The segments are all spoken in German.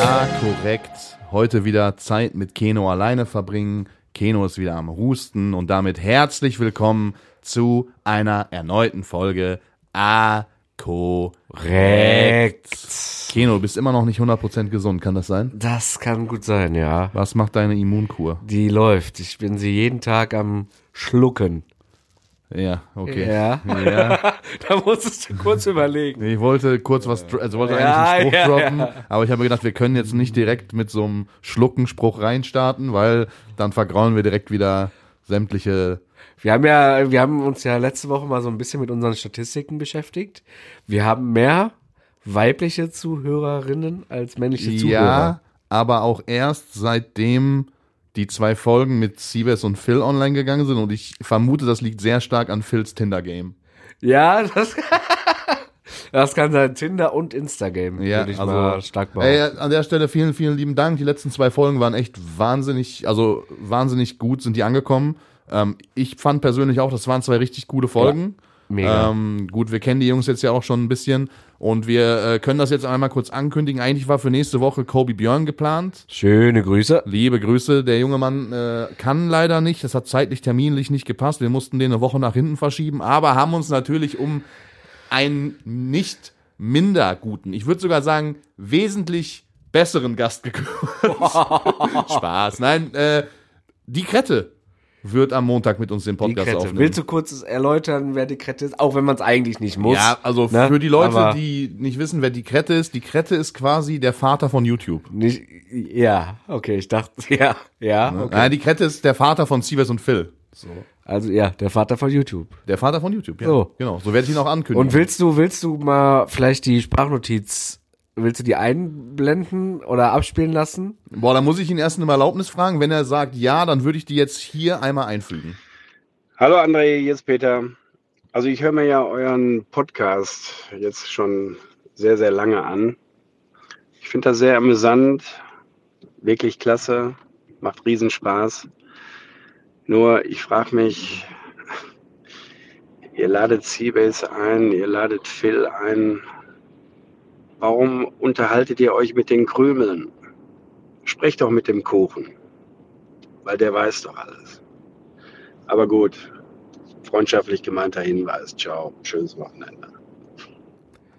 Ah, korrekt. Heute wieder Zeit mit Keno alleine verbringen. Keno ist wieder am Husten und damit herzlich willkommen zu einer erneuten Folge A korrekt. Keno, du bist immer noch nicht 100% gesund, kann das sein? Das kann gut sein, ja. Was macht deine Immunkur? Die läuft. Ich bin sie jeden Tag am Schlucken. Ja, okay. Ja. Ja. da musstest du kurz überlegen. Ich wollte kurz was, also wollte Ja, eigentlich einen Spruch ja, droppen, aber ich habe mir gedacht, wir können jetzt nicht direkt mit so einem Schluckenspruch reinstarten, weil dann vergrauen wir direkt wieder sämtliche. Wir haben ja, wir haben uns ja letzte Woche mal so ein bisschen mit unseren Statistiken beschäftigt. Wir haben mehr weibliche Zuhörerinnen als männliche Zuhörer. Ja, aber auch erst seitdem die zwei Folgen mit Siebes und Phil online gegangen sind und ich vermute, das liegt sehr stark an Phils Tinder-Game. Ja, das, das kann sein. Tinder und Instagram, Ja, würde ich also, mal stark behaupten. Ey, an der Stelle vielen, vielen lieben Dank. Die letzten zwei Folgen waren echt wahnsinnig, also wahnsinnig gut sind die angekommen. Ähm, ich fand persönlich auch, das waren zwei richtig gute Folgen. Mega. Ähm, gut, wir kennen die Jungs jetzt ja auch schon ein bisschen und wir äh, können das jetzt einmal kurz ankündigen. Eigentlich war für nächste Woche Kobe Björn geplant. Schöne Grüße. Liebe Grüße, der junge Mann äh, kann leider nicht. Das hat zeitlich, terminlich nicht gepasst. Wir mussten den eine Woche nach hinten verschieben, aber haben uns natürlich um einen nicht minder guten, ich würde sogar sagen, wesentlich besseren Gast gekümmert. Spaß. Nein, äh, die Krette wird am Montag mit uns den Podcast aufnehmen. Willst du kurz erläutern, wer die Krette ist? Auch wenn man es eigentlich nicht muss. ja, also ne? für die Leute, Aber die nicht wissen, wer die Krette ist, die Krette ist quasi der Vater von YouTube. Nicht, ja, okay, ich dachte, ja, ja, okay. Nein, die Krette ist der Vater von Sievers und Phil. Also, ja, der Vater von YouTube. Der Vater von YouTube, ja. So. Genau, so werde ich ihn auch ankündigen. Und willst du, willst du mal vielleicht die Sprachnotiz, willst du die einblenden oder abspielen lassen? Boah, da muss ich ihn erst um Erlaubnis fragen. Wenn er sagt ja, dann würde ich die jetzt hier einmal einfügen. Hallo André, hier ist Peter. Also ich höre mir ja euren Podcast jetzt schon sehr, sehr lange an. Ich finde das sehr amüsant, wirklich klasse, macht riesen Spaß. Nur ich frage mich, ihr ladet Seabase ein, ihr ladet Phil ein. Warum unterhaltet ihr euch mit den Krümeln? Sprecht doch mit dem Kuchen, weil der weiß doch alles. Aber gut, freundschaftlich gemeinter Hinweis. Ciao, schönes Wochenende.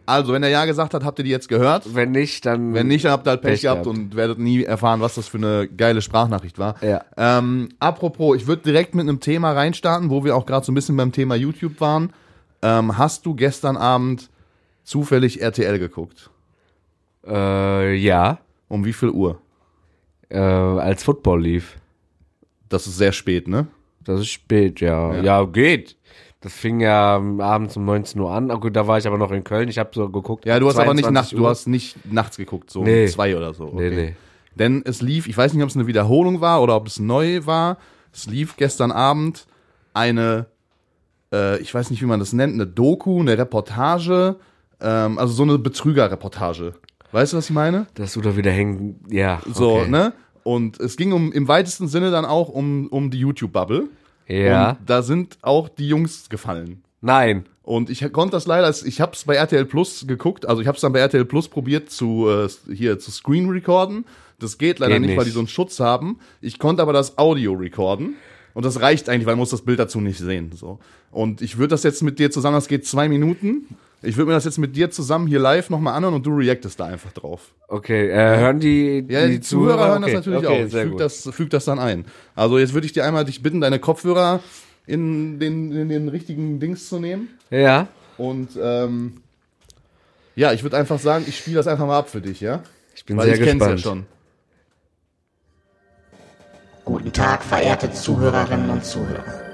Also, wenn er ja gesagt hat, habt ihr die jetzt gehört. Wenn nicht, dann. Wenn nicht, dann habt ihr halt Pech, Pech gehabt, gehabt. und werdet nie erfahren, was das für eine geile Sprachnachricht war. Ja. Ähm, apropos, ich würde direkt mit einem Thema reinstarten, wo wir auch gerade so ein bisschen beim Thema YouTube waren. Ähm, hast du gestern Abend zufällig RTL geguckt? Äh, ja, Um wie viel Uhr? äh, als Football lief. Das ist sehr spät, ne? Das ist spät, ja. Ja, geht. Das fing ja abends um 19 Uhr an. Ah, gut, da war ich aber noch in Köln. Ich habe so geguckt. Ja, du hast aber nicht 22 nachts, du hast nicht nachts geguckt, so Nee. um zwei oder so. Nee, nee. Denn es lief, ich weiß nicht, ob es eine Wiederholung war oder ob es neu war. Es lief gestern Abend eine, äh, ich weiß nicht, wie man das nennt, eine Doku, eine Reportage, ähm, also so eine Betrügerreportage. Weißt du, was ich meine? Dass du da wieder hängen. Ja. So, okay. ne? Und es ging um im weitesten Sinne dann auch um, um die YouTube-Bubble. Ja. Und da sind auch die Jungs gefallen. Nein. Und ich konnte das leider, ich habe es bei RTL Plus geguckt, also ich habe es dann bei RTL Plus probiert zu äh, hier zu Screen recorden. Das geht leider Geht nicht, weil die so einen Schutz haben. Ich konnte aber das Audio recorden und das reicht eigentlich, weil man muss das Bild dazu nicht sehen. So. Und ich würde das jetzt mit dir zusammen, das geht zwei Minuten. Ich würde mir das jetzt mit dir zusammen hier live nochmal anhören und du reactest da einfach drauf. Okay, äh, hören die, Ja, die, Zuhörer, hören okay. das natürlich okay, auch. Ich Sehr füge gut. das, füg das dann ein. Also jetzt würde ich dir einmal dich bitten, deine Kopfhörer in den, in den richtigen Dings zu nehmen. Ja. Und ähm, ja, ich würde einfach sagen, ich spiele das einfach mal ab für dich, ja? Ich bin Weil sehr ich kenn's gespannt. ja schon. Guten Tag, verehrte Zuhörerinnen und Zuhörer.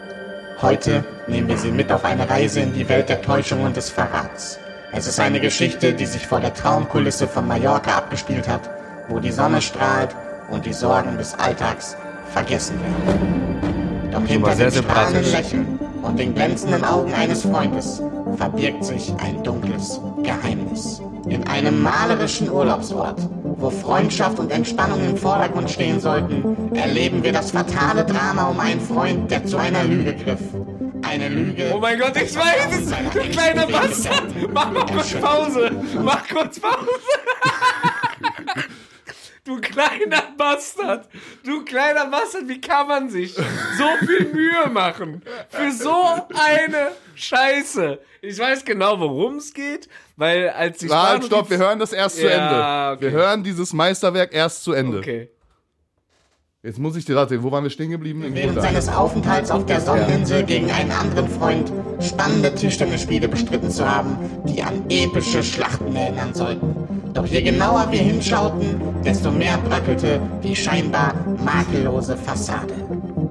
Heute nehmen wir Sie mit auf eine Reise in die Welt der Täuschung und des Verrats. Es ist eine Geschichte, die sich vor der Traumkulisse von Mallorca abgespielt hat, wo die Sonne strahlt und die Sorgen des Alltags vergessen werden. Doch hinter dem strahlenden. Lächeln und den glänzenden Augen eines Freundes verbirgt sich ein dunkles Geheimnis. In einem malerischen Urlaubsort, wo Freundschaft und Entspannung im Vordergrund stehen sollten, erleben wir das fatale Drama um einen Freund, der zu einer Lüge griff. Eine Lüge. Oh mein Gott, ich weiß es! Du kleiner Bastard! Mach mal kurz Pause! Mach kurz Pause! Du kleiner Bastard! Du kleiner Bastard, wie kann man sich so viel Mühe machen für so eine Scheiße? Ich weiß genau, worum es geht, weil als die Halt, Spanier- stopp, wir hören das erst zu Ja, Ende. okay. Wir hören dieses Meisterwerk erst zu Ende. Okay. Jetzt muss ich dir raten, wo waren wir stehen geblieben? Im Während Grunde. seines Aufenthalts auf der Sonneninsel gegen einen anderen Freund spannende Tischtennisspiele bestritten zu haben, die an epische Schlachten erinnern sollten. Doch je genauer wir hinschauten, desto mehr bröckelte die scheinbar makellose Fassade.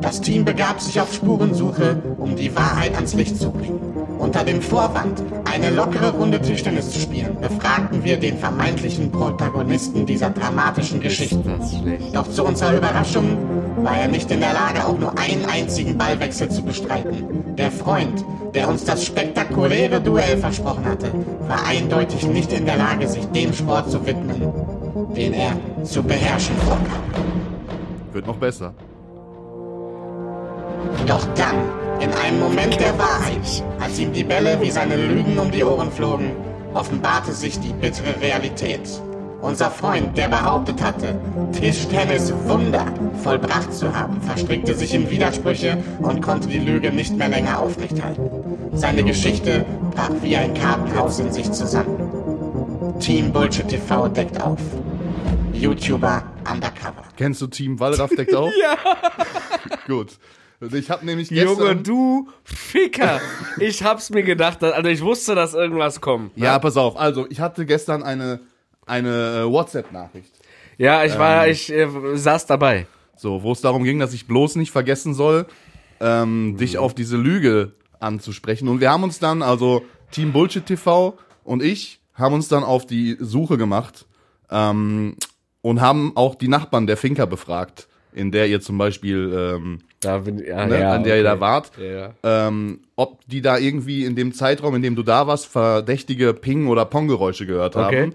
Das Team begab sich auf Spurensuche, um die Wahrheit ans Licht zu bringen. Unter dem Vorwand, eine lockere Runde Tischtennis zu spielen, befragten wir den vermeintlichen Protagonisten dieser dramatischen Geschichte. Das ist schlecht. Doch zu unserer Überraschung war er nicht in der Lage, auch nur einen einzigen Ballwechsel zu bestreiten. Der Freund, der uns das spektakuläre Duell versprochen hatte, war eindeutig nicht in der Lage, sich dem Sport zu widmen, den er zu beherrschen vorgab. Wird noch besser. Doch dann, in einem Moment der Wahrheit, als ihm die Bälle wie seine Lügen um die Ohren flogen, offenbarte sich die bittere Realität. Unser Freund, der behauptet hatte, Tischtennis Wunder vollbracht zu haben, verstrickte sich in Widersprüche und konnte die Lüge nicht mehr länger aufrechthalten. Seine Geschichte brach wie ein Kartenhaus in sich zusammen. Team Bullshit TV deckt auf. YouTuber undercover. Kennst du Team Wallraff deckt auf? ja. Gut. Ich habe nämlich gestern... Junge, du Ficker! Ich hab's mir gedacht, also ich wusste, dass irgendwas kommt. Ja, pass auf. Also, ich hatte gestern eine, eine äh, WhatsApp-Nachricht. Ja, ich war, ich äh, saß dabei. So, wo es darum ging, dass ich bloß nicht vergessen soll, ähm, dich auf diese Lüge anzusprechen. Und wir haben uns dann, also Team Bullshit TV und ich, haben uns dann auf die Suche gemacht ähm, und haben auch die Nachbarn der Finca befragt, in der ihr zum Beispiel, ähm, Da bin ja, ne, ja, an der ihr okay. da wart, Ja. ähm, ob die da irgendwie in dem Zeitraum, in dem du da warst, verdächtige Ping- oder Pong-Geräusche gehört Okay. haben.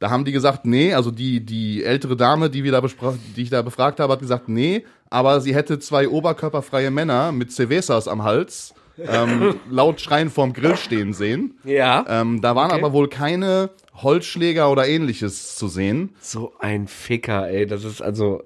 Da haben die gesagt, nee, also die, die ältere Dame, die wir da die ich da befragt habe, hat gesagt, nee, aber sie hätte zwei oberkörperfreie Männer mit Cervezas am Hals ähm, laut schreien vorm Grill stehen sehen. Ja. Ähm, da waren Okay. aber wohl keine Holzschläger oder ähnliches zu sehen. So ein Ficker, ey. Das ist also,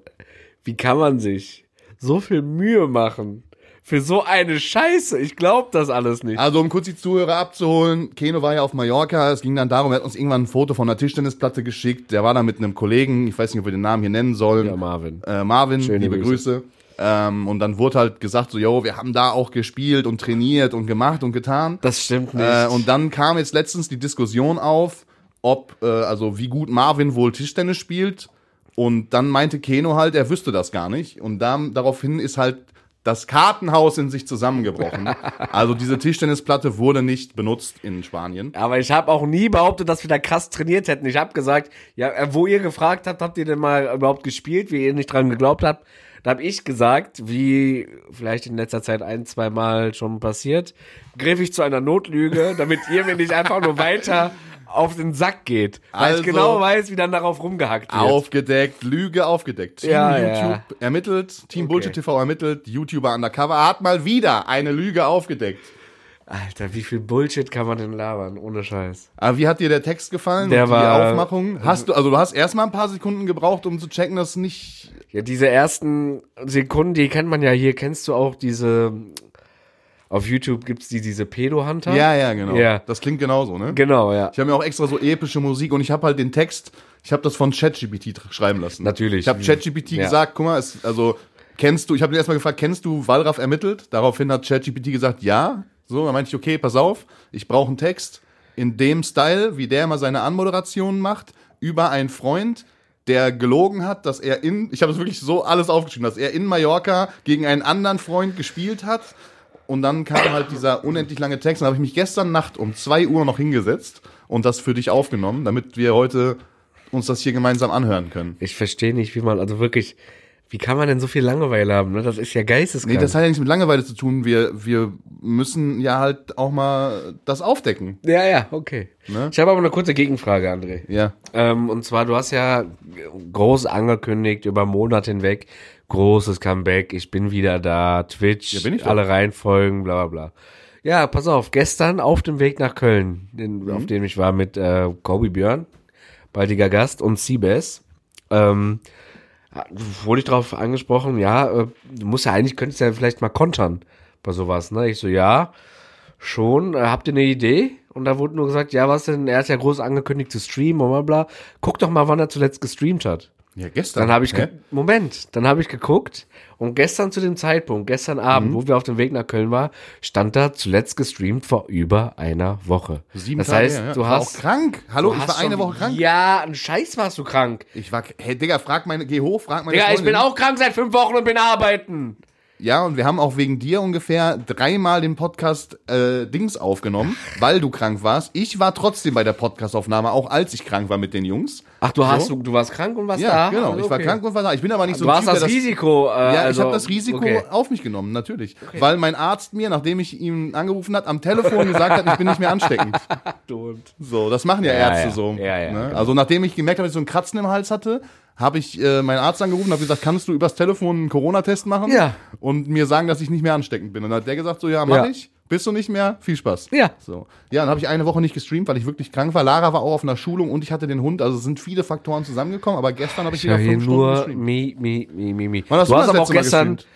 wie kann man sich so viel Mühe machen für so eine Scheiße? Ich glaub das alles nicht. Also um kurz die Zuhörer abzuholen, Keno war ja auf Mallorca, es ging dann darum, er hat uns irgendwann ein Foto von einer Tischtennisplatte geschickt, der war da mit einem Kollegen, ich weiß nicht, ob wir den Namen hier nennen sollen. Ja, Marvin. Äh, Marvin, Schöne liebe Grüße. Ähm, und dann wurde halt gesagt, so, yo, wir haben da auch gespielt und trainiert und gemacht und getan. Das stimmt nicht. Äh, und dann kam jetzt letztens die Diskussion auf, ob, äh, also wie gut Marvin wohl Tischtennis spielt. Und dann meinte Keno halt, er wüsste das gar nicht. Und dann, daraufhin ist halt das Kartenhaus in sich zusammengebrochen. also diese Tischtennisplatte wurde nicht benutzt in Spanien. Aber ich habe auch nie behauptet, dass wir da krass trainiert hätten. Ich habe gesagt, ja, äh, wo ihr gefragt habt, habt ihr denn mal überhaupt gespielt, wie ihr nicht dran geglaubt habt? Da habe ich gesagt, wie vielleicht in letzter Zeit ein, zwei Mal schon passiert, griff ich zu einer Notlüge, damit ihr mir nicht einfach nur weiter auf den Sack geht. Weil Also- ich genau weiß, wie dann darauf rumgehackt wird. Aufgedeckt, Lüge aufgedeckt. Team Ja, YouTube ja. ermittelt, Team Okay. Bullshit TV ermittelt, YouTuber Undercover hat mal wieder eine Lüge aufgedeckt. Alter, wie viel Bullshit kann man denn labern? Ohne Scheiß. Aber wie hat dir der Text gefallen? Der und war- die Aufmachung? Hast du, also du hast erstmal ein paar Sekunden gebraucht, um zu checken, dass nicht. Ja, diese ersten Sekunden, die kennt man ja hier. Kennst du auch diese. Auf YouTube gibt's die, diese Pedo-Hunter? Ja, ja, genau. Ja. Das klingt genauso, ne? Genau, ja. Ich habe mir auch extra so epische Musik und ich habe halt den Text, ich habe das von ChatGPT schreiben lassen. Natürlich. Ich habe ChatGPT Ja. gesagt, guck mal, es, also kennst du, ich habe ihn erstmal gefragt, kennst du Wallraff ermittelt? Daraufhin hat ChatGPT gesagt, ja. So, dann meinte ich, okay, pass auf, ich brauche einen Text in dem Style, wie der immer seine Anmoderationen macht, über einen Freund, der gelogen hat, dass er in, ich habe es wirklich so alles aufgeschrieben, dass er in Mallorca gegen einen anderen Freund gespielt hat. Und dann kam halt dieser unendlich lange Text. Und habe ich mich gestern Nacht um 2 Uhr noch hingesetzt und das für dich aufgenommen, damit wir heute uns das hier gemeinsam anhören können. Ich verstehe nicht, wie man, also wirklich, wie kann man denn so viel Langeweile haben? Ne? Das ist ja geisteskrank. Nee, das hat ja nichts mit Langeweile zu tun. Wir, wir müssen ja halt auch mal das aufdecken. ja, ja, okay. Ne? Ich habe aber eine kurze Gegenfrage, André. Ja. Ähm, und zwar, du hast ja groß angekündigt, über Monate hinweg, großes Comeback, ich bin wieder da, Twitch, Ja, bin ich alle reinfolgen, bla bla bla. Ja, pass auf, gestern auf dem Weg nach Köln, den, Mhm. auf dem ich war mit äh, Kobe Björn, baldiger Gast, und Siebes, ähm, wurde ich darauf angesprochen, ja, äh, du musst ja eigentlich, könntest ja vielleicht mal kontern bei sowas, ne? Ich so, ja, schon, äh, habt ihr eine Idee? Und da wurde nur gesagt, ja, was denn, er hat ja groß angekündigt zu streamen, bla bla bla. Guck doch mal, wann er zuletzt gestreamt hat. Ja, gestern. Dann habe ich, Moment, dann habe ich geguckt und gestern zu dem Zeitpunkt, gestern Abend, Mhm. wo wir auf dem Weg nach Köln waren, stand da zuletzt gestreamt vor über einer Woche. Sieben das Tage heißt, her, ja. du Ich war hast auch krank. Hallo, ich war eine Woche krank. Ja, ein Scheiß warst du krank. Ich war, hey, Digga, frag meine, geh hoch, frag meine Digga, ich Freundin. bin auch krank seit fünf Wochen und bin arbeiten. Ja, und wir haben auch wegen dir ungefähr dreimal den Podcast äh, Dings aufgenommen, weil du krank warst. Ich war trotzdem bei der Podcastaufnahme, auch als ich krank war mit den Jungs. Ach, du hast, So? du, du warst krank und warst Ja, da? genau. Also, Ich war okay. krank und war da. Ich bin aber nicht so Du ein hast Typ, das der Risiko. Äh, Ja, also, ich habe das Risiko Okay. auf mich genommen, natürlich. Weil mein Arzt mir, nachdem ich ihn angerufen hat, am Telefon gesagt hat, ich bin nicht mehr ansteckend. So, das machen ja, Ja, Ärzte ja. so. Ja, ja, ne? genau. Also nachdem ich gemerkt habe, dass ich so einen Kratzen im Hals hatte, habe ich äh, meinen Arzt angerufen und habe gesagt, kannst du übers Telefon einen Corona-Test machen? Ja. Und mir sagen, dass ich nicht mehr ansteckend bin. Und dann hat der gesagt, so, ja, mach Ja. ich. Bist du nicht mehr? Viel Spaß. Ja. So. Ja, dann habe ich eine Woche nicht gestreamt, weil ich wirklich krank war. Lara war auch auf einer Schulung und ich hatte den Hund. Also es sind viele Faktoren zusammengekommen. Aber gestern habe ich Ich wieder fünf Stunden nur gestreamt. mi, mi, mi, mi, mi. Wann hast Du hast aber auch gestern, gestreamt?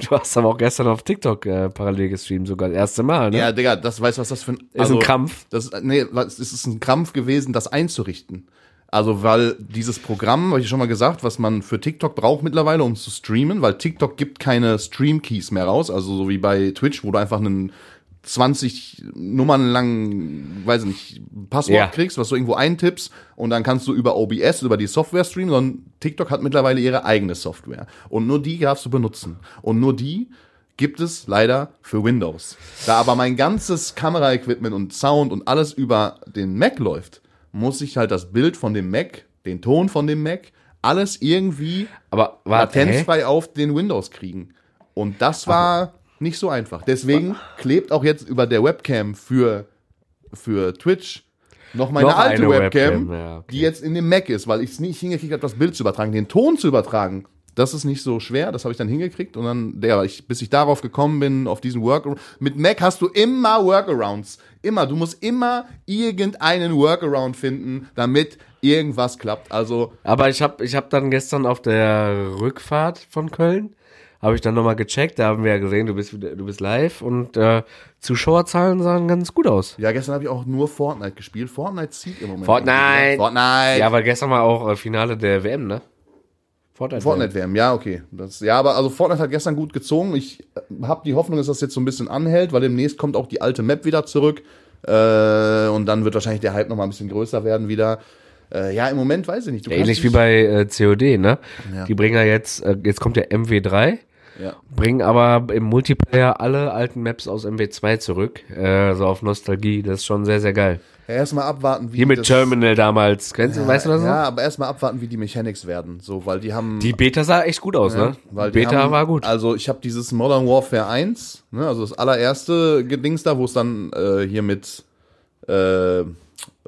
du hast aber auch gestern auf TikTok äh, parallel gestreamt, sogar das erste Mal, ne? Ja, Digga, das weißt du, was das für ein. Ist ein Krampf. Das, nee, es ist ein Krampf gewesen, das einzurichten. Also, weil dieses Programm, habe ich schon mal gesagt, was man für TikTok braucht mittlerweile, um zu streamen, weil TikTok gibt keine Stream-Keys mehr raus, also so wie bei Twitch, wo du einfach einen 20 Nummern lang, weiß ich nicht, Passwort Ja. kriegst, was du irgendwo eintippst und dann kannst du über OBS, über die Software streamen, sondern TikTok hat mittlerweile ihre eigene Software. Und nur die darfst du benutzen. Und nur die gibt es leider für Windows. Da aber mein ganzes Kameraequipment und Sound und alles über den Mac läuft, muss ich halt das Bild von dem Mac, den Ton von dem Mac, alles irgendwie Aber warte, hä? latenzfrei auf den Windows kriegen. Und das war nicht so einfach. Deswegen klebt auch jetzt über der Webcam für, für Twitch noch meine Noch alte Webcam, Webcam, ja, okay. die jetzt in dem Mac ist, weil ich es nicht hingekriegt habe, das Bild zu übertragen, den Ton zu übertragen. Das ist nicht so schwer, das habe ich dann hingekriegt und dann, der, ich, bis ich darauf gekommen bin, auf diesen Workaround. Mit Mac hast du immer Workarounds. Immer. Du musst immer irgendeinen Workaround finden, damit irgendwas klappt. Also, Aber ich habe ich hab dann gestern auf der Rückfahrt von Köln, habe ich dann nochmal gecheckt, da haben wir ja gesehen, du bist, du bist live und äh, Zuschauerzahlen sahen ganz gut aus. ja, gestern habe ich auch nur Fortnite gespielt. Fortnite zieht im Moment. Fortnite. Fortnite. Ja, weil gestern war auch äh, Finale der WM, ne? Fortnite. Fortnite WM, ja, okay. Das, ja, aber also Fortnite hat gestern gut gezogen. Ich habe die Hoffnung, dass das jetzt so ein bisschen anhält, weil demnächst kommt auch die alte Map wieder zurück. Äh, und dann wird wahrscheinlich der Hype nochmal ein bisschen größer werden wieder. Äh, ja, im Moment weiß ich nicht. Du Ja, ähnlich wie bei äh, COD, ne? Ja. Die bringen ja jetzt, äh, jetzt kommt der MW3, Ja. bringen aber im Multiplayer alle alten Maps aus MW2 zurück, äh, so auf Nostalgie. Das ist schon sehr, sehr geil. Ja, erstmal abwarten, wie Hier mit das, Terminal damals, kennst du, weißt du das noch? Ja, aber erstmal abwarten, wie die Mechanics werden. So, weil die haben. Die Beta sah echt gut aus, ne? Weil die Beta haben, war gut. Also ich habe dieses Modern Warfare 1, ne, also das allererste Gedings da, wo es dann äh, hier mit äh,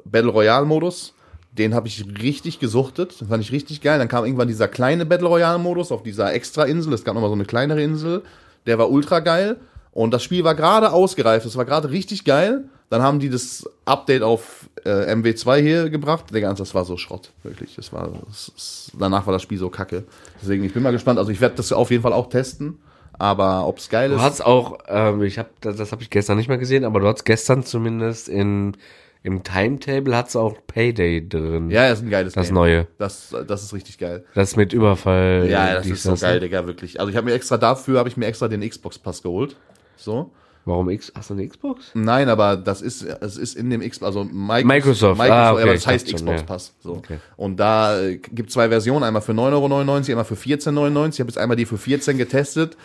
Battle Royale Modus, den habe ich richtig gesuchtet, das fand ich richtig geil. Dann kam irgendwann dieser kleine Battle Royale Modus auf dieser extra Insel, es gab nochmal so eine kleinere Insel, der war ultra geil und das Spiel war gerade ausgereift, das war gerade richtig geil. Dann haben die das Update auf äh, MW2 hier gebracht. Digga, das war so Schrott, wirklich. Das war, das, das, danach war das Spiel so kacke. Deswegen, ich bin mal gespannt. Also ich werde das auf jeden Fall auch testen. Aber ob's geil Du ist. hast auch, ähm, ich habe, das, das habe ich gestern nicht mehr gesehen, aber du hast gestern zumindest in, im Timetable hat's auch Payday drin. Ja, das ist ein geiles Das Game. Neue. Das, das ist richtig geil. Das mit Überfall. Ja, das ist so das, geil, ne? Digga, wirklich. Also ich habe mir extra dafür, habe ich mir extra den Xbox Pass geholt. So. Warum X? Hast du eine Xbox? Nein, aber das ist, es ist in dem Xbox, also Microsoft, Microsoft, Microsoft ah, okay, aber das heißt schon, Xbox ja. Pass. So. Okay. Und da äh, gibt zwei Versionen, einmal für 9,99 Euro, einmal für 14,99 Euro. Ich habe jetzt einmal die für 14 getestet.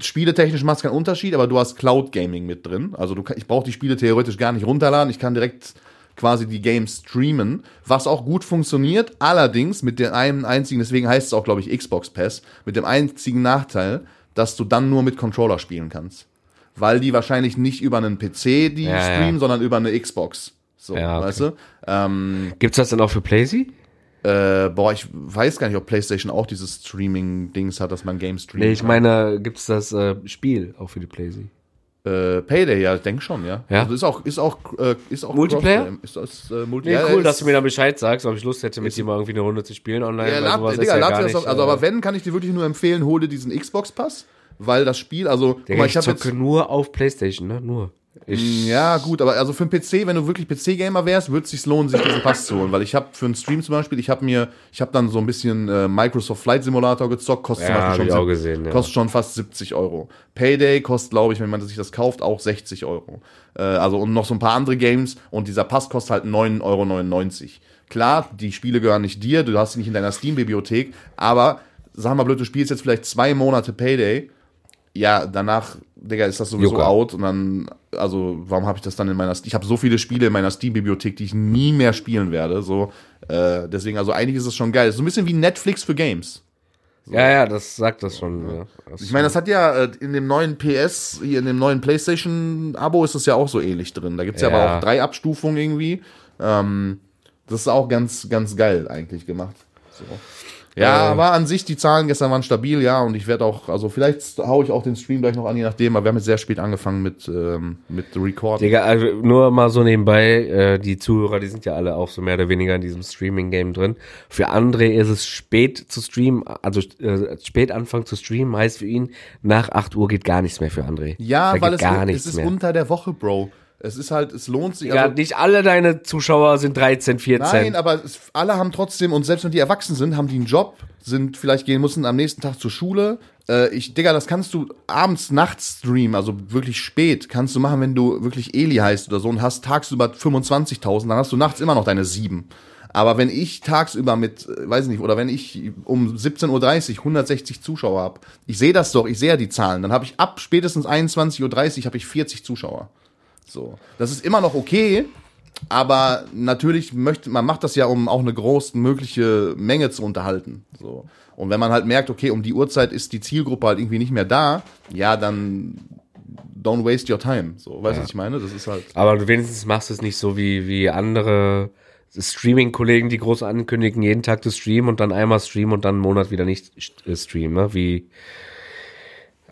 Spieletechnisch macht es keinen Unterschied, aber du hast Cloud Gaming mit drin. Also du, ich brauche die Spiele theoretisch gar nicht runterladen. Ich kann direkt quasi die Games streamen, was auch gut funktioniert. Allerdings mit dem einen einzigen, deswegen heißt es auch, glaube ich, Xbox Pass, mit dem einzigen Nachteil, dass du dann nur mit Controller spielen kannst. Weil die wahrscheinlich nicht über einen PC die Ja, streamen, ja. sondern über eine Xbox. So, Ja, okay. weißt du? Ähm, Gibt's das denn auch für PlayStation? Äh, boah, ich weiß gar nicht, ob PlayStation auch dieses Streaming-Dings hat, dass man Games streamt. Nee, ich meine, gibt's das äh, Spiel auch für die PlayStation? Äh, Payday, ja, ich denke schon, ja. Ja? Also ist auch, ist auch, äh, ist auch Multiplayer? Ist, ist, äh, Multi Nee, ja, cool, ist- dass du mir da Bescheid sagst, ob ich Lust hätte, mit dir mal irgendwie eine Runde zu spielen online. Ja, lad, sowas ist Digga, ja lad das nicht, auf, also äh, aber wenn, kann ich dir wirklich nur empfehlen, hol dir diesen Xbox-Pass, weil das Spiel, also, guck Digga, mal, ich, ich habe zocke jetzt, nur auf Playstation, ne? Nur. Ich, ja gut, aber also für einen PC, wenn du wirklich PC-Gamer wärst, würde es sich lohnen, sich diesen Pass zu holen, weil ich habe für einen Stream zum Beispiel, ich habe mir, ich habe dann so ein bisschen äh, Microsoft Flight Simulator gezockt, kostet Ja, zum Beispiel schon, gesehen, ja. kostet schon fast 70 Euro. Payday kostet, glaube ich, wenn man sich das kauft, auch 60 Euro. Äh, also und noch so ein paar andere Games und dieser Pass kostet halt 9,99 Euro. Klar, die Spiele gehören nicht dir, du hast sie nicht in deiner Steam-Bibliothek, aber sag mal blöd, du spielst jetzt vielleicht zwei Monate Payday, ja, danach, Digga, ist das sowieso Jucker. out und dann, also, warum habe ich das dann in meiner, ich habe so viele Spiele in meiner Steam-Bibliothek, die ich nie mehr spielen werde, so, äh, deswegen, also eigentlich ist es schon geil. So ein bisschen wie Netflix für Games. ja, ja, das sagt das schon. Ja. Das Ich meine, das hat ja äh, in dem neuen PS, hier in dem neuen PlayStation-Abo ist das ja auch so ähnlich drin. Da gibt's ja, Ja. aber auch drei Abstufungen irgendwie. Ähm, das ist auch ganz, ganz geil eigentlich gemacht. So. Ja, Äh. aber an sich, die Zahlen gestern waren stabil, ja, und ich werde auch, also vielleicht hau ich auch den Stream gleich noch an, je nachdem, aber wir haben jetzt sehr spät angefangen mit, ähm, mit Record. Digga, also nur mal so nebenbei, äh, die Zuhörer, die sind ja alle auch so mehr oder weniger in diesem Streaming-Game drin. Für André ist es spät zu streamen, also äh, spät anfangen zu streamen, heißt für ihn, nach 8 Uhr geht gar nichts mehr für André. Ja, da weil es, gar es ist mehr. unter der Woche, Bro. Es ist halt, es lohnt sich. Ja, also- nicht alle deine Zuschauer sind 13, 14. Nein, aber es, alle haben trotzdem, und selbst wenn die erwachsen sind, haben die einen Job, sind vielleicht gehen müssen am nächsten Tag zur Schule. Äh, ich, Digga, das kannst du abends, nachts streamen, also wirklich spät, kannst du machen, wenn du wirklich Eli heißt oder so und hast tagsüber 25.000, dann hast du nachts immer noch deine sieben. Aber wenn ich tagsüber mit, äh, weiß ich nicht, oder wenn ich um 17.30 Uhr 160 Zuschauer habe, ich sehe das doch, ich sehe ja die Zahlen, dann habe ich ab spätestens 21.30 Uhr habe ich 40 Zuschauer. So. Das ist immer noch okay, aber natürlich möchte man macht das ja, um auch eine großmögliche Menge zu unterhalten. So. Und wenn man halt merkt, okay, um die Uhrzeit ist die Zielgruppe halt irgendwie nicht mehr da, ja, dann don't waste your time. So, weißt du, was ich meine? Das ist halt. Aber du wenigstens machst du es nicht so wie, wie andere Streaming-Kollegen, die groß ankündigen, jeden Tag zu streamen und dann einmal streamen und dann einen Monat wieder nicht äh, streamen, ne? wie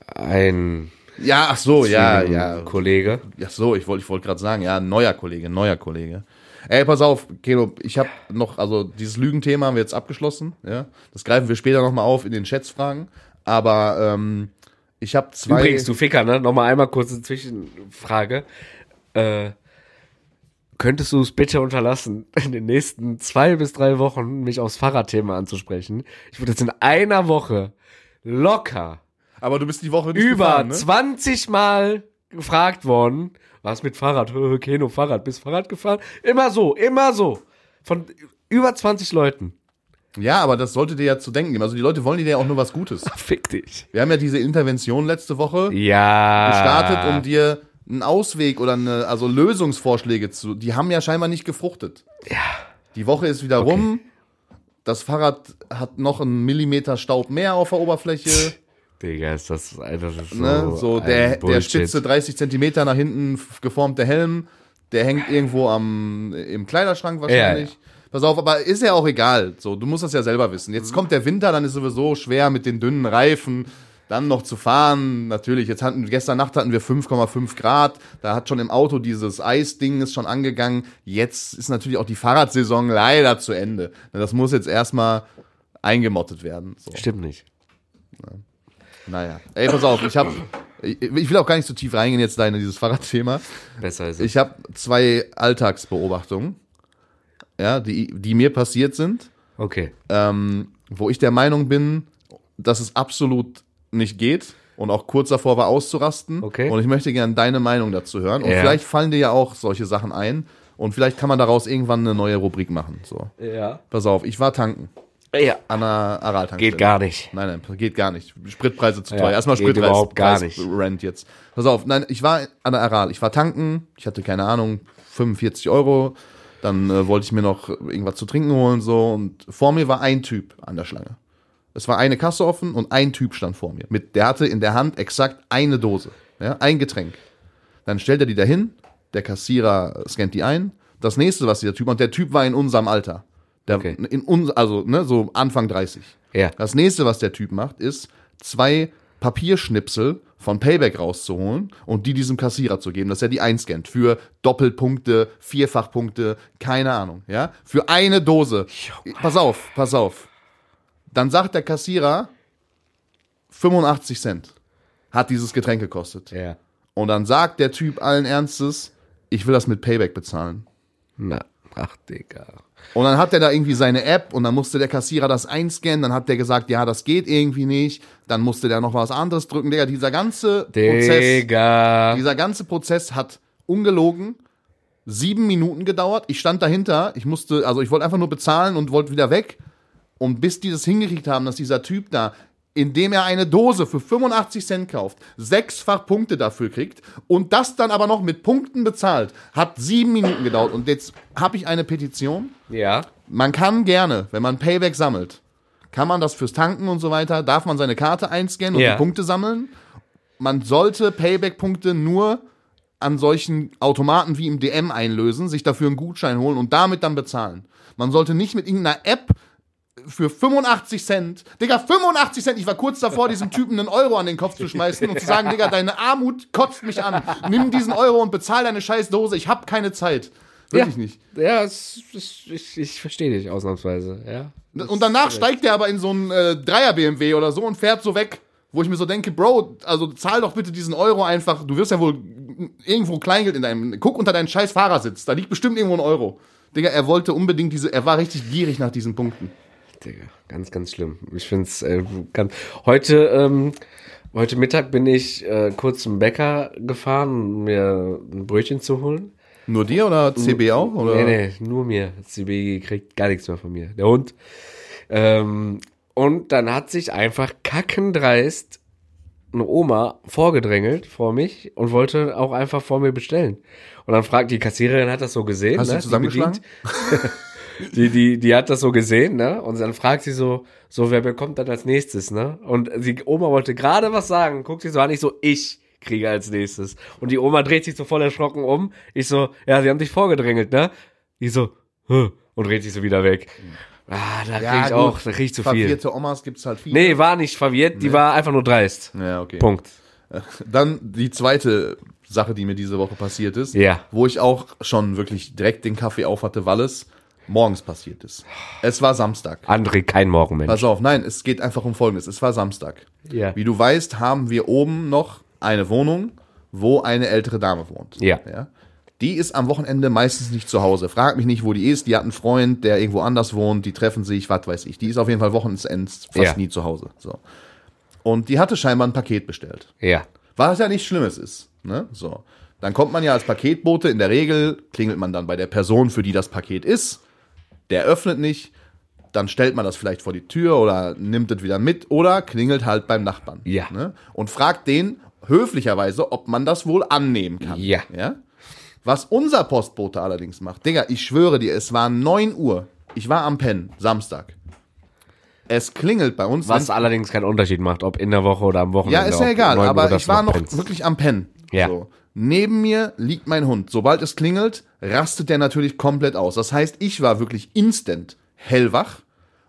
ein Ja, ach so, ja, ja. Kollege. Ach so, ich wollte ich wollte gerade sagen, ja, neuer Kollege, neuer Kollege. Ey, pass auf, Kelo, ich habe noch, also dieses Lügenthema haben wir jetzt abgeschlossen, ja. Das greifen wir später nochmal auf in den Chats-Fragen. Aber ähm, ich habe zwei. Übrigens, du Ficker, ne? Nochmal einmal kurz eine Zwischenfrage. Äh, könntest du es bitte unterlassen, in den nächsten zwei bis drei Wochen mich aufs Fahrradthema anzusprechen? Ich wurde jetzt in einer Woche locker aber du bist die Woche nicht über gefahren, ne? 20 Mal gefragt worden, was mit Fahrrad? Keno, Fahrrad, bist Fahrrad gefahren? Immer so, immer so. Von über 20 Leuten. Ja, aber das sollte dir ja zu denken geben. Also die Leute wollen dir ja auch nur was Gutes. Fick dich. Wir haben ja diese Intervention letzte Woche Ja. gestartet, um dir einen Ausweg oder eine, also Lösungsvorschläge zu. Die haben ja scheinbar nicht gefruchtet. Ja. Die Woche ist wieder rum. Das Fahrrad hat noch einen Millimeter Staub mehr auf der Oberfläche. Digga, ist das, das ist so, ne? So der, der spitze 30 Zentimeter nach hinten geformte Helm, der hängt irgendwo am im Kleiderschrank wahrscheinlich. Ja, Pass auf, aber ist ja auch egal. So, du musst das ja selber wissen. Jetzt kommt der Winter, dann ist sowieso schwer mit den dünnen Reifen dann noch zu fahren. Natürlich, jetzt hatten gestern Nacht hatten wir 5,5 Grad. Da hat schon im Auto dieses Eisding ist schon angegangen. Jetzt ist natürlich auch die Fahrradsaison leider zu Ende. Das muss jetzt erstmal eingemottet werden. So. Stimmt nicht. Naja. Ey, pass auf, ich habe ich will auch gar nicht so tief reingehen jetzt da in dieses Fahrradthema. Besser ist es. Ich habe zwei Alltagsbeobachtungen, ja, die, die mir passiert sind, Okay. ähm, wo ich der Meinung bin, dass es absolut nicht geht und auch kurz davor war auszurasten. Okay. Und ich möchte gerne deine Meinung dazu hören. Und Ja. vielleicht fallen dir ja auch solche Sachen ein. Und vielleicht kann man daraus irgendwann eine neue Rubrik machen. So. Ja. Pass auf, ich war tanken Ja. an einer Aral-Tankstelle. Geht gar nicht. Nein, nein, geht gar nicht. Spritpreise zu Ja, teuer. Erstmal geht Spritpreis. überhaupt gar Preis- nicht. Rent jetzt. Pass auf, nein, ich war an der Aral. Ich war tanken. Ich hatte keine Ahnung, 45 Euro. Dann äh, wollte ich mir noch irgendwas zu trinken holen so und vor mir war ein Typ an der Schlange. Es war eine Kasse offen und ein Typ stand vor mir. Mit, der hatte in der Hand exakt eine Dose, ja, ein Getränk. Dann stellt er die dahin, der Kassierer scannt die ein. Das nächste, was dieser Typ, und der Typ war in unserem Alter. Der, Okay. in uns, also ne, so Anfang 30. Ja. Das nächste, was der Typ macht, ist zwei Papierschnipsel von Payback rauszuholen und die diesem Kassierer zu geben, dass er die einscannt für Doppelpunkte, Vierfachpunkte, keine Ahnung, ja? Für eine Dose. Pass auf, pass auf. Dann sagt der Kassierer 85 Cent hat dieses Getränk gekostet. Ja. Und dann sagt der Typ allen Ernstes, ich will das mit Payback bezahlen. Na, ach, Digga. Und dann hat er da irgendwie seine App und dann musste der Kassierer das einscannen. Dann hat der gesagt, ja, das geht irgendwie nicht. Dann musste der noch was anderes drücken. Digga, dieser ganze Prozess, Digga. dieser ganze Prozess hat ungelogen sieben Minuten gedauert. Ich stand dahinter. Ich musste, also ich wollte einfach nur bezahlen und wollte wieder weg. Und bis die das hingekriegt haben, dass dieser Typ da, indem er eine Dose für 85 Cent kauft, sechsfach Punkte dafür kriegt und das dann aber noch mit Punkten bezahlt, hat sieben Minuten gedauert. Und jetzt habe ich eine Petition Ja. man kann gerne, wenn man Payback sammelt, kann man das fürs Tanken und so weiter, darf man seine Karte einscannen und Ja. die Punkte sammeln. Man sollte Payback-Punkte nur an solchen Automaten wie im DM einlösen, sich dafür einen Gutschein holen und damit dann bezahlen. Man sollte nicht mit irgendeiner App für 85 Cent, Digga, 85 Cent, ich war kurz davor, diesem Typen einen Euro an den Kopf zu schmeißen und zu sagen, Digga, deine Armut kotzt mich an. Nimm diesen Euro und bezahl deine scheiß Dose, ich hab keine Zeit. Wirklich Ja. nicht. Ja, es, es, ich, ich verstehe dich ausnahmsweise, ja. Und danach steigt er aber in so einen äh, Dreier-BMW oder so und fährt so weg, wo ich mir so denke, Bro, also zahl doch bitte diesen Euro einfach. Du wirst ja wohl irgendwo Kleingeld in deinem. Guck unter deinen scheiß Fahrersitz, da liegt bestimmt irgendwo ein Euro. Digga, er wollte unbedingt diese, er war richtig gierig nach diesen Punkten. Digga, ganz, ganz schlimm. Ich find's äh, ganz. Heute, ähm, heute Mittag bin ich äh, kurz zum Bäcker gefahren, um mir ein Brötchen zu holen. Nur dir oder CB auch? Oder? Nee, nee, nur mir. CB kriegt gar nichts mehr von mir. Der Hund. Ähm, und dann hat sich einfach kackendreist eine Oma vorgedrängelt vor mich und wollte auch einfach vor mir bestellen. Und dann fragt die Kassiererin, hat das so gesehen. Hast du ne, sie zusammengeschlagen? Die, die, die hat das so gesehen, ne? Und dann fragt sie so, so, wer bekommt dann als nächstes, ne? Und die Oma wollte gerade was sagen, guckt sie so an, ich so, ich kriege als nächstes. Und die Oma dreht sich so voll erschrocken um. Ich so, ja, sie haben dich vorgedrängelt, ne? Ich so, "Hä?" und dreht sich so wieder weg. Ah, da krieg ich auch, da krieg ich zu viel. Verwirrte Omas gibt's halt viel. Nee, war nicht verwirrt, die war einfach nur dreist. Ja, okay. Punkt. Dann die zweite Sache, die mir diese Woche passiert ist, Ja. wo ich auch schon wirklich direkt den Kaffee auf hatte, weil es morgens passiert ist. Es war Samstag. André, kein Morgenmensch. Pass auf, nein, es geht einfach um Folgendes. Es war Samstag. Ja. Wie du weißt, haben wir oben noch eine Wohnung, wo eine ältere Dame wohnt. Ja. ja. Die ist am Wochenende meistens nicht zu Hause. Frag mich nicht, wo die ist. Die hat einen Freund, der irgendwo anders wohnt. Die treffen sich, was weiß ich. Die ist auf jeden Fall Wochenends fast Ja. nie zu Hause. So. Und die hatte scheinbar ein Paket bestellt. Ja. Was ja nichts Schlimmes ist. Ne? So. Dann kommt man ja als Paketbote, in der Regel klingelt man dann bei der Person, für die das Paket ist. Der öffnet nicht, dann stellt man das vielleicht vor die Tür oder nimmt es wieder mit oder klingelt halt beim Nachbarn. Ja. Ne? Und fragt den höflicherweise, ob man das wohl annehmen kann. Ja. ja. Was unser Postbote allerdings macht, Digga, ich schwöre dir, es war 9 Uhr. Ich war am Pennen, Samstag. Es klingelt bei uns. Was allerdings keinen Unterschied macht, ob in der Woche oder am Wochenende. ja, ist ja egal, 9 Uhr, aber ich war noch pennst. wirklich am Pennen. Ja. So. Neben mir liegt mein Hund. Sobald es klingelt, rastet der natürlich komplett aus. Das heißt, ich war wirklich instant hellwach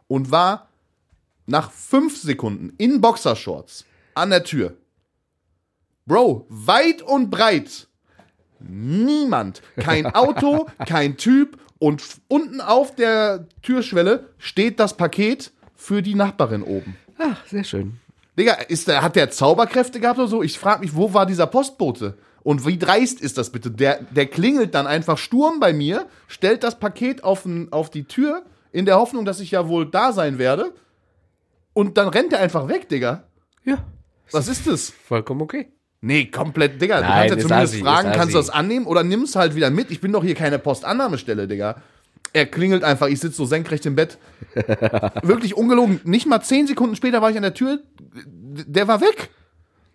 und war nach fünf Sekunden in Boxershorts an der Tür. Bro, weit und breit. Niemand. Kein Auto, kein Typ. Und unten auf der Türschwelle steht das Paket für die Nachbarin oben. Ach, sehr schön. Digga, ist der, hat der Zauberkräfte gehabt oder so? Ich frage mich, wo war dieser Postbote? Und wie dreist ist das bitte? Der, der klingelt dann einfach Sturm bei mir, stellt das Paket auf, auf die Tür, in der Hoffnung, dass ich ja wohl da sein werde. Und dann rennt er einfach weg, Digga. Ja. Was ist das? Vollkommen okay. Nee, komplett, Digga. du Nein, kannst ja zumindest assi, fragen, kannst du das annehmen oder nimm's halt wieder mit? Ich bin doch hier keine Postannahmestelle, Digga. Er klingelt einfach, ich sitze so senkrecht im Bett. Wirklich ungelogen. Nicht mal zehn Sekunden später war ich an der Tür. Der war weg.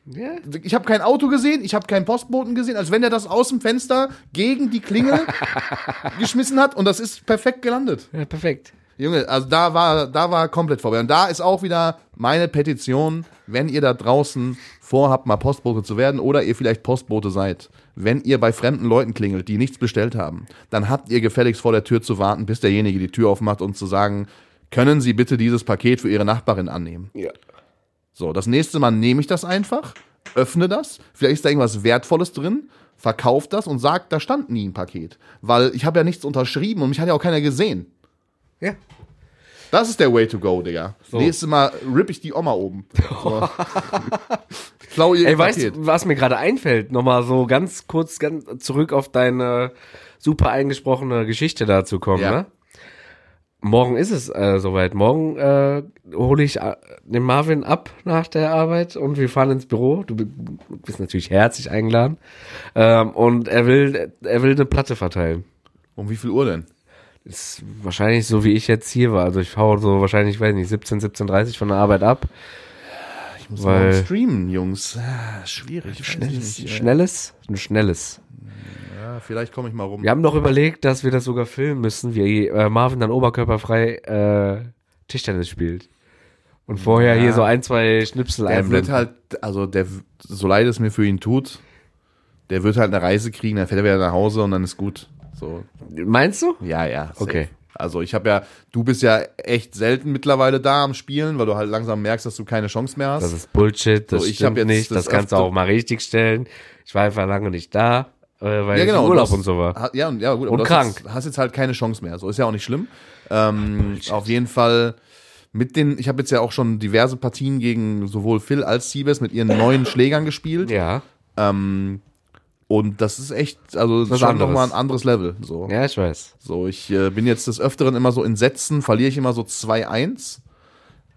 Ja. Ich habe kein Auto gesehen, ich habe keinen Postboten gesehen, als wenn er das aus dem Fenster gegen die Klingel geschmissen hat und das ist perfekt gelandet. ja, perfekt. Junge, also da war, da war komplett vorbei. Und da ist auch wieder meine Petition, wenn ihr da draußen vorhabt, mal Postbote zu werden oder ihr vielleicht Postbote seid, wenn ihr bei fremden Leuten klingelt, die nichts bestellt haben, dann habt ihr gefälligst vor der Tür zu warten, bis derjenige die Tür aufmacht und zu sagen, können Sie bitte dieses Paket für Ihre Nachbarin annehmen? Ja. So, das nächste Mal nehme ich das einfach, öffne das, vielleicht ist da irgendwas Wertvolles drin, verkaufe das und sag, da stand nie ein Paket. Weil ich habe ja nichts unterschrieben und mich hat ja auch keiner gesehen. Ja. Das ist der Way to go, Digga. Nächstes Mal ripp ich die Oma oben. So. Klau ihr Ey, weißt du, was mir gerade einfällt? Nochmal so ganz kurz ganz zurück auf deine super eingesprochene Geschichte dazu kommen, Ja. ne? Morgen ist es äh, soweit. Morgen äh, hole ich äh, den Marvin ab nach der Arbeit und wir fahren ins Büro. Du bi- bist natürlich herzlich eingeladen. Ähm, und er will, er will eine Platte verteilen. Um wie viel Uhr denn? Ist wahrscheinlich so, wie ich jetzt hier war. Also ich fahre so wahrscheinlich, weiß nicht, 17, 17.30 von der Arbeit ab. Ich muss Weil- mal streamen, Jungs. Ah, schwierig. Schnelles, nicht, schnelles, ein schnelles. Ja, vielleicht komme ich mal rum. Wir haben doch überlegt, dass wir das sogar filmen müssen, wie äh, Marvin dann oberkörperfrei äh, Tischtennis spielt. Und vorher Ja. hier so ein, zwei Schnipsel Der wird einblenden. halt, also der, so leid es mir für ihn tut, der wird halt eine Reise kriegen, dann fährt er wieder nach Hause und dann ist gut. So, Meinst du? ja, ja. safe. Okay. Also ich habe ja, du bist ja echt selten mittlerweile da am Spielen, weil du halt langsam merkst, dass du keine Chance mehr hast. Das ist Bullshit, das So, ich stimmt jetzt nicht, das, das kannst du auch mal richtig stellen. Ich war einfach lange nicht da, äh, weil ja, ich genau. im Urlaub du hast- und so war. Ja, und, ja, gut. Und du krank. Hast jetzt, hast jetzt halt keine Chance mehr. So ist ja auch nicht schlimm. Ähm, auf jeden Fall mit den, ich habe jetzt ja auch schon diverse Partien gegen sowohl Phil als Siebes mit ihren neuen Schlägern gespielt. Ja, Ähm, und das ist echt, also Was schon anderes. nochmal ein anderes Level. So, ja, ich weiß. so ich äh, bin jetzt des Öfteren immer so in Sätzen, verliere ich immer so 2-1.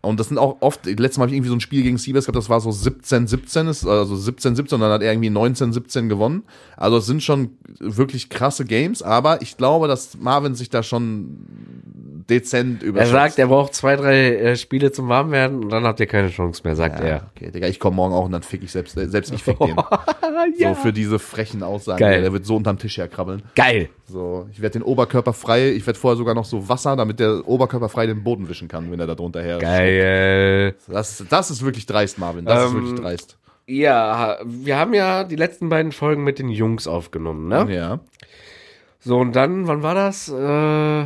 Und das sind auch oft, letztes Mal habe ich irgendwie so ein Spiel gegen Siebes gehabt, das war so 17-17, ist, also 17-17 und dann hat er irgendwie 19-17 gewonnen. Also es sind schon wirklich krasse Games, aber ich glaube, dass Marvin sich da schon dezent Er überschätzt. sagt, er braucht zwei, drei äh, Spiele zum Warmwerden und dann habt ihr keine Chance mehr, sagt ja, er. okay, Digga, ich komme morgen auch und dann fick ich selbst, äh, selbst ich fick den. So für diese frechen Aussagen. Geil. Der wird so unterm Tisch herkrabbeln. Geil. So, ich werde den Oberkörper frei, ich werde vorher sogar noch so Wasser, damit der Oberkörper frei den Boden wischen kann, wenn er da drunter her Geil. Das, ist- das ist wirklich dreist, Marvin. Das ist Ähm, wirklich dreist. Ja, wir haben ja die letzten beiden Folgen mit den Jungs aufgenommen, ne? Ja. So, und dann, wann war das? Äh,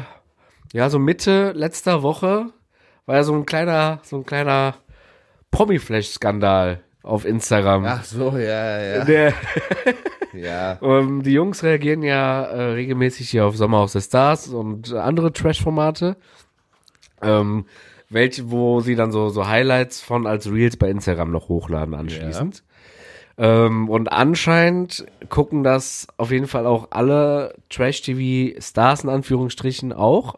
ja, so Mitte letzter Woche war ja so ein kleiner, so ein kleiner Promi-Flash-Skandal auf Instagram. Ach so, ja, ja. Der, Ja. ähm, die Jungs reagieren ja äh, regelmäßig hier auf Sommer of the Stars und andere Trash-Formate. Ähm, welche, wo sie dann so, so Highlights von als Reels bei Instagram noch hochladen anschließend. Ähm, und anscheinend gucken das auf jeden Fall auch alle Trash-TV-Stars in Anführungsstrichen auch.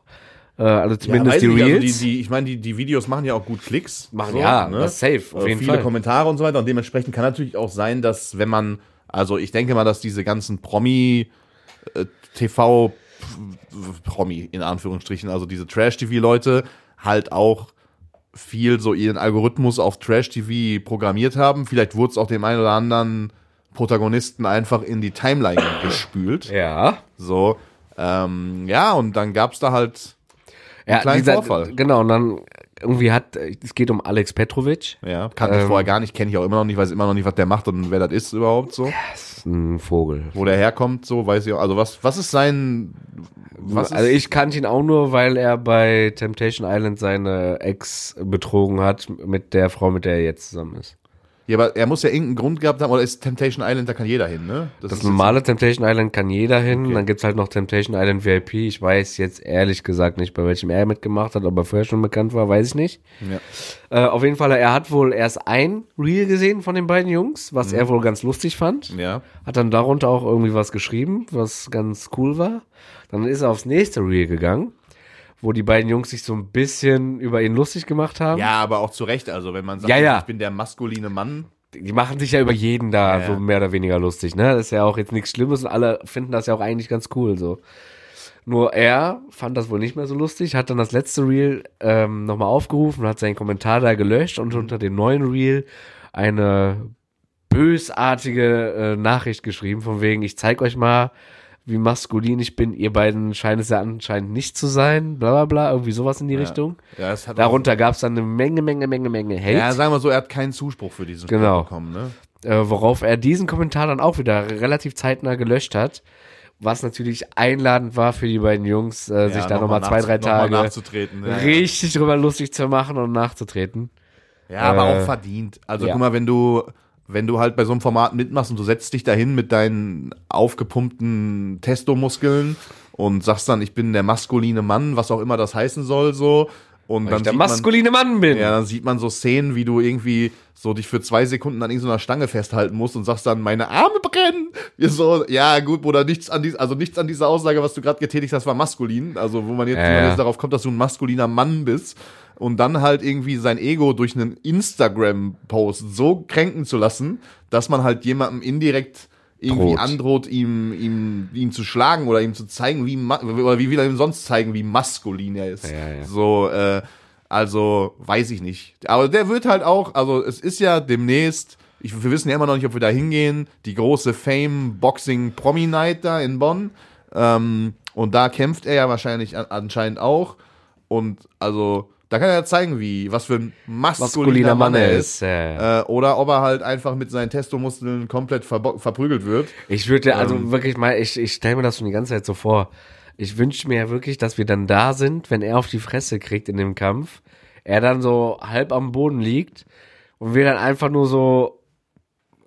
Äh, also zumindest weiß die nicht, Reels. Also die, die, ich meine, die, die Videos machen ja auch gut Klicks. Machen ja, das safe, auf Äh, jeden viele Fall. Kommentare und so weiter. Und dementsprechend kann natürlich auch sein, dass wenn man, also ich denke mal, dass diese ganzen Promi, äh, TV, Promi in Anführungsstrichen, also diese Trash-TV-Leute halt auch viel so ihren Algorithmus auf Trash-TV programmiert haben. Vielleicht wurde es auch dem einen oder anderen Protagonisten einfach in die Timeline gespült. ja. So, ähm, ja, und dann gab's da halt ja kleinen dieser- Vorfall. Genau, und dann irgendwie hat, es geht um Alex Petrovic. Ja, kannte ich Ähm, vorher gar nicht, kenne ich auch immer noch nicht, weiß immer noch nicht, was der macht und wer das ist überhaupt so. Das ist ein Vogel. Wo der herkommt, so weiß ich auch. Also was, was ist sein, was also ist, ich kannte ihn auch nur, weil er bei Temptation Island seine Ex betrogen hat mit der Frau, mit der er jetzt zusammen ist. Ja, aber er muss ja irgendeinen Grund gehabt haben, oder ist Temptation Island, da kann jeder hin, ne? Das ist normale Temptation Island kann jeder hin. Okay. Dann gibt's halt noch Temptation Island VIP. Ich weiß jetzt ehrlich gesagt nicht, bei welchem er mitgemacht hat, ob er vorher schon bekannt war, weiß ich nicht. Jetzt, Äh, auf jeden Fall, er hat wohl erst ein Reel gesehen von den beiden Jungs, was er wohl ganz lustig fand. ja. ja. Hat dann darunter auch irgendwie was geschrieben, was ganz cool war. Dann ist er aufs nächste Reel gegangen, wo die beiden Jungs sich so ein bisschen über ihn lustig gemacht haben. Ja, aber auch zu Recht, also wenn man sagt, Ja, ja. ich bin der maskuline Mann, Die machen sich ja über jeden da Ja, so mehr oder weniger lustig, ne? Das ist ja auch jetzt nichts Schlimmes und alle finden das ja auch eigentlich ganz cool so. Nur er fand das wohl nicht mehr so lustig, hat dann das letzte Reel ähm, nochmal aufgerufen, hat seinen Kommentar da gelöscht und unter dem neuen Reel eine bösartige äh, Nachricht geschrieben, von wegen, ich zeig euch mal, wie maskulin ich bin, ihr beiden scheint es ja anscheinend nicht zu sein, bla bla bla, irgendwie sowas in die Richtung. ja, es hat Darunter gab es dann eine Menge, Menge, Menge, Menge Hate. ja, sagen wir so, er hat keinen Zuspruch für diesen Spruch Genau. bekommen, ne? äh, worauf er diesen Kommentar dann auch wieder relativ zeitnah gelöscht hat, was natürlich einladend war für die beiden Jungs, äh, sich da nochmal zwei, drei nach- noch Tage nachzutreten. Ja, ja. richtig drüber lustig zu machen und nachzutreten. Ja, aber Äh, auch verdient. Also ja. guck mal, wenn du, wenn du halt bei so einem Format mitmachst und du setzt dich dahin mit deinen aufgepumpten Testomuskeln und sagst dann, ich bin der maskuline Mann, was auch immer das heißen soll, so. Und Weil dann ich der sieht man, maskuline Mann bin. ja, dann sieht man so Szenen, wie du irgendwie so dich für zwei Sekunden an irgendeiner Stange festhalten musst und sagst dann, meine Arme brennen. Wir so, ja, gut, Bruder, nichts an dies, also nichts an dieser Aussage, was du gerade getätigt hast, war maskulin. Also, wo man jetzt, man ja. jetzt darauf kommt, dass du ein maskuliner Mann bist und dann halt irgendwie sein Ego durch einen Instagram-Post so kränken zu lassen, dass man halt jemandem indirekt irgendwie Droht. androht, ihm, ihm, ihn zu schlagen oder ihm zu zeigen, wie, oder wie will er ihm sonst zeigen, wie maskulin er ist. Ja, ja. So, äh, also, weiß ich nicht. Aber der wird halt auch, also es ist ja demnächst, ich, wir wissen ja immer noch nicht, ob wir da hingehen, die große Fame Boxing Promi Night da in Bonn. Ähm, und da kämpft er ja wahrscheinlich an, anscheinend auch. Und also, da kann er ja zeigen, wie, was für ein maskuliner, Mann er ist. Ja. Äh, oder ob er halt einfach mit seinen Testomuskeln komplett verbo- verprügelt wird. Ich würde, also Ähm. wirklich mal, ich, ich stelle mir das schon die ganze Zeit so vor. Ich wünsche mir ja wirklich, dass wir dann da sind, wenn er auf die Fresse kriegt in dem Kampf, er dann so halb am Boden liegt und wir dann einfach nur so,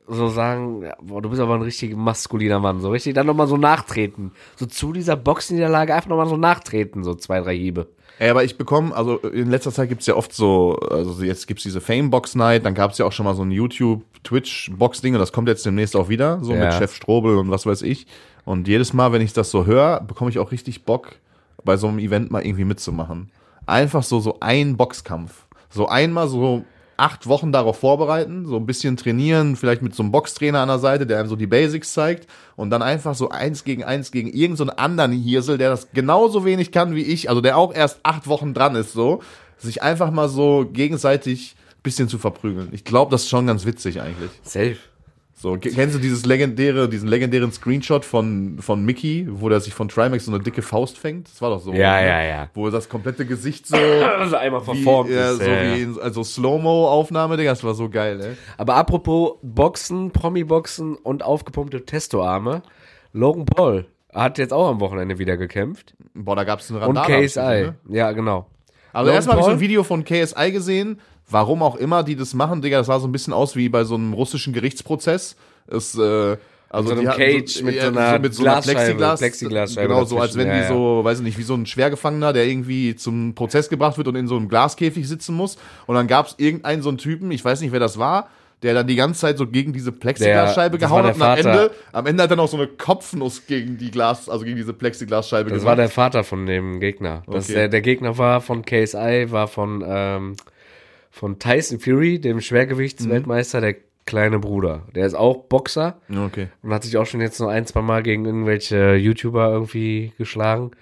so sagen, ja, boah, du bist aber ein richtig maskuliner Mann, so richtig, dann nochmal so nachtreten. So zu dieser Boxniederlage einfach nochmal so nachtreten, so zwei, drei Hiebe. Ey, aber ich bekomme, also in letzter Zeit gibt's ja oft so, also jetzt gibt's diese Fame Box Night, dann gab's ja auch schon mal so ein YouTube, Twitch Box Ding und das kommt jetzt demnächst auch wieder, so Ja. mit Chef Strobel und was weiß ich. Und jedes Mal, wenn ich das so höre, bekomme ich auch richtig Bock, bei so einem Event mal irgendwie mitzumachen. Einfach so, so ein Boxkampf. So einmal so acht Wochen darauf vorbereiten, so ein bisschen trainieren, vielleicht mit so einem Boxtrainer an der Seite, der einem so die Basics zeigt und dann einfach so eins gegen eins gegen irgendeinen so anderen Hirsel, der das genauso wenig kann wie ich, also der auch erst acht Wochen dran ist, so, sich einfach mal so gegenseitig bisschen zu verprügeln. Ich glaube, das ist schon ganz witzig eigentlich. Safe. So, ke- kennst du dieses legendäre, diesen legendären Screenshot von, von Mickey, wo der sich von Trimax so eine dicke Faust fängt? Das war doch so. Ja, ne? ja, ja. Wo das komplette Gesicht so, Also einmal verformt wie, ja, ist. so ja, ja. wie in, also Slow-Mo-Aufnahme, Digga, das war so geil, ey. Aber apropos Boxen, Promi-Boxen und aufgepumpte Testoarme, Logan Paul hat jetzt auch am Wochenende wieder gekämpft. Boah, da gab's einen Und hab ich KSI. ne? Ja, genau. Also Logan erstmal habe ich so ein Video von KSI gesehen, warum auch immer die das machen, Digga, das sah so ein bisschen aus wie bei so einem russischen Gerichtsprozess. Es, äh, also so einem Cage mit so einer mit so einer Plexiglas, Plexiglasscheibe genau so, als wenn dazwischen, die ja, so, weiß ich nicht, wie so ein Schwergefangener, der irgendwie zum Prozess gebracht wird und in so einem Glaskäfig sitzen muss. Und dann gab's irgendeinen so einen Typen, ich weiß nicht, wer das war, der dann die ganze Zeit so gegen diese Plexiglasscheibe Der- gehauen hat. Und am. Ende, am Ende hat er noch so eine Kopfnuss gegen die Glas, also gegen diese Plexiglasscheibe Das gemacht. war der Vater von dem Gegner. Das, Okay. der, der Gegner war von KSI, war von, ähm, von Tyson Fury, dem Schwergewichtsweltmeister, der kleine Bruder. Der ist auch Boxer okay. und hat sich auch schon jetzt noch ein, zwei Mal gegen irgendwelche YouTuber irgendwie geschlagen.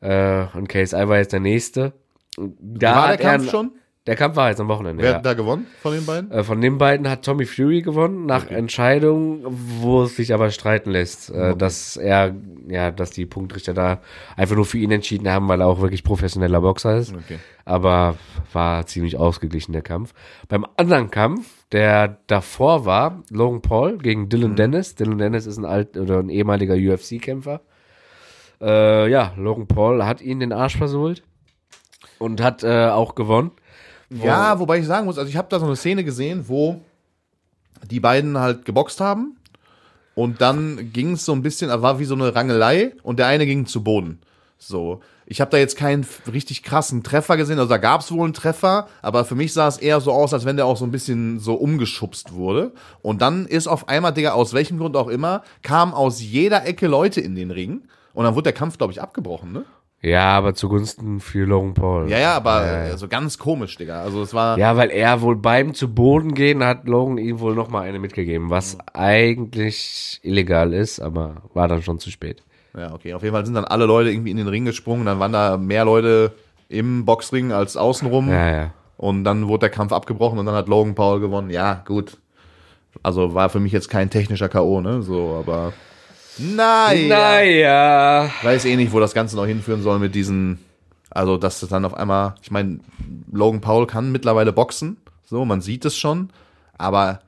Äh, und KSI war jetzt der nächste. Da war der er- Kampf schon? Der Kampf war jetzt am Wochenende. Wer ja. hat da gewonnen von den beiden? Äh, Von den beiden hat Tommy Fury gewonnen, nach Entscheidung, wo es sich aber streiten lässt, äh, dass er, ja, dass die Punktrichter da einfach nur für ihn entschieden haben, weil er auch wirklich professioneller Boxer ist. Okay. Aber war ziemlich ausgeglichen, der Kampf. Beim anderen Kampf, der davor war, Logan Paul gegen Dylan Dennis. Dylan Dennis ist ein alt oder ein ehemaliger UFC-Kämpfer. Äh, ja, Logan Paul hat ihn den Arsch versohlt und hat äh, auch gewonnen. Ja, wobei ich sagen muss, also ich habe da so eine Szene gesehen, wo die beiden halt geboxt haben und dann ging es so ein bisschen, also war wie so eine Rangelei und der eine ging zu Boden. So, ich habe da jetzt keinen richtig krassen Treffer gesehen, also da gab es wohl einen Treffer, aber für mich sah es eher so aus, als wenn der auch so ein bisschen so umgeschubst wurde. Und dann ist auf einmal, Digga, aus welchem Grund auch immer, kamen aus jeder Ecke Leute in den Ring und dann wurde der Kampf, glaube ich, abgebrochen, ne? Ja, aber zugunsten für Logan Paul. Ja, ja, aber Ja, ja. also ganz komisch, Digga. Also es war. Ja, weil er wohl beim zu Boden gehen hat Logan ihm wohl noch mal eine mitgegeben, was eigentlich illegal ist, aber war dann schon zu spät. Ja, okay. Auf jeden Fall sind dann alle Leute irgendwie in den Ring gesprungen. Dann waren da mehr Leute im Boxring als außenrum. Ja, ja. Und dann wurde der Kampf abgebrochen und dann hat Logan Paul gewonnen. Ja, gut. Also war für mich jetzt kein technischer K.O., ne? So, aber. Naja. Naja. Weiß eh nicht, wo das Ganze noch hinführen soll mit diesen. Also, dass das dann auf einmal. Ich meine, Logan Paul kann mittlerweile boxen. So, man sieht es schon. Aber.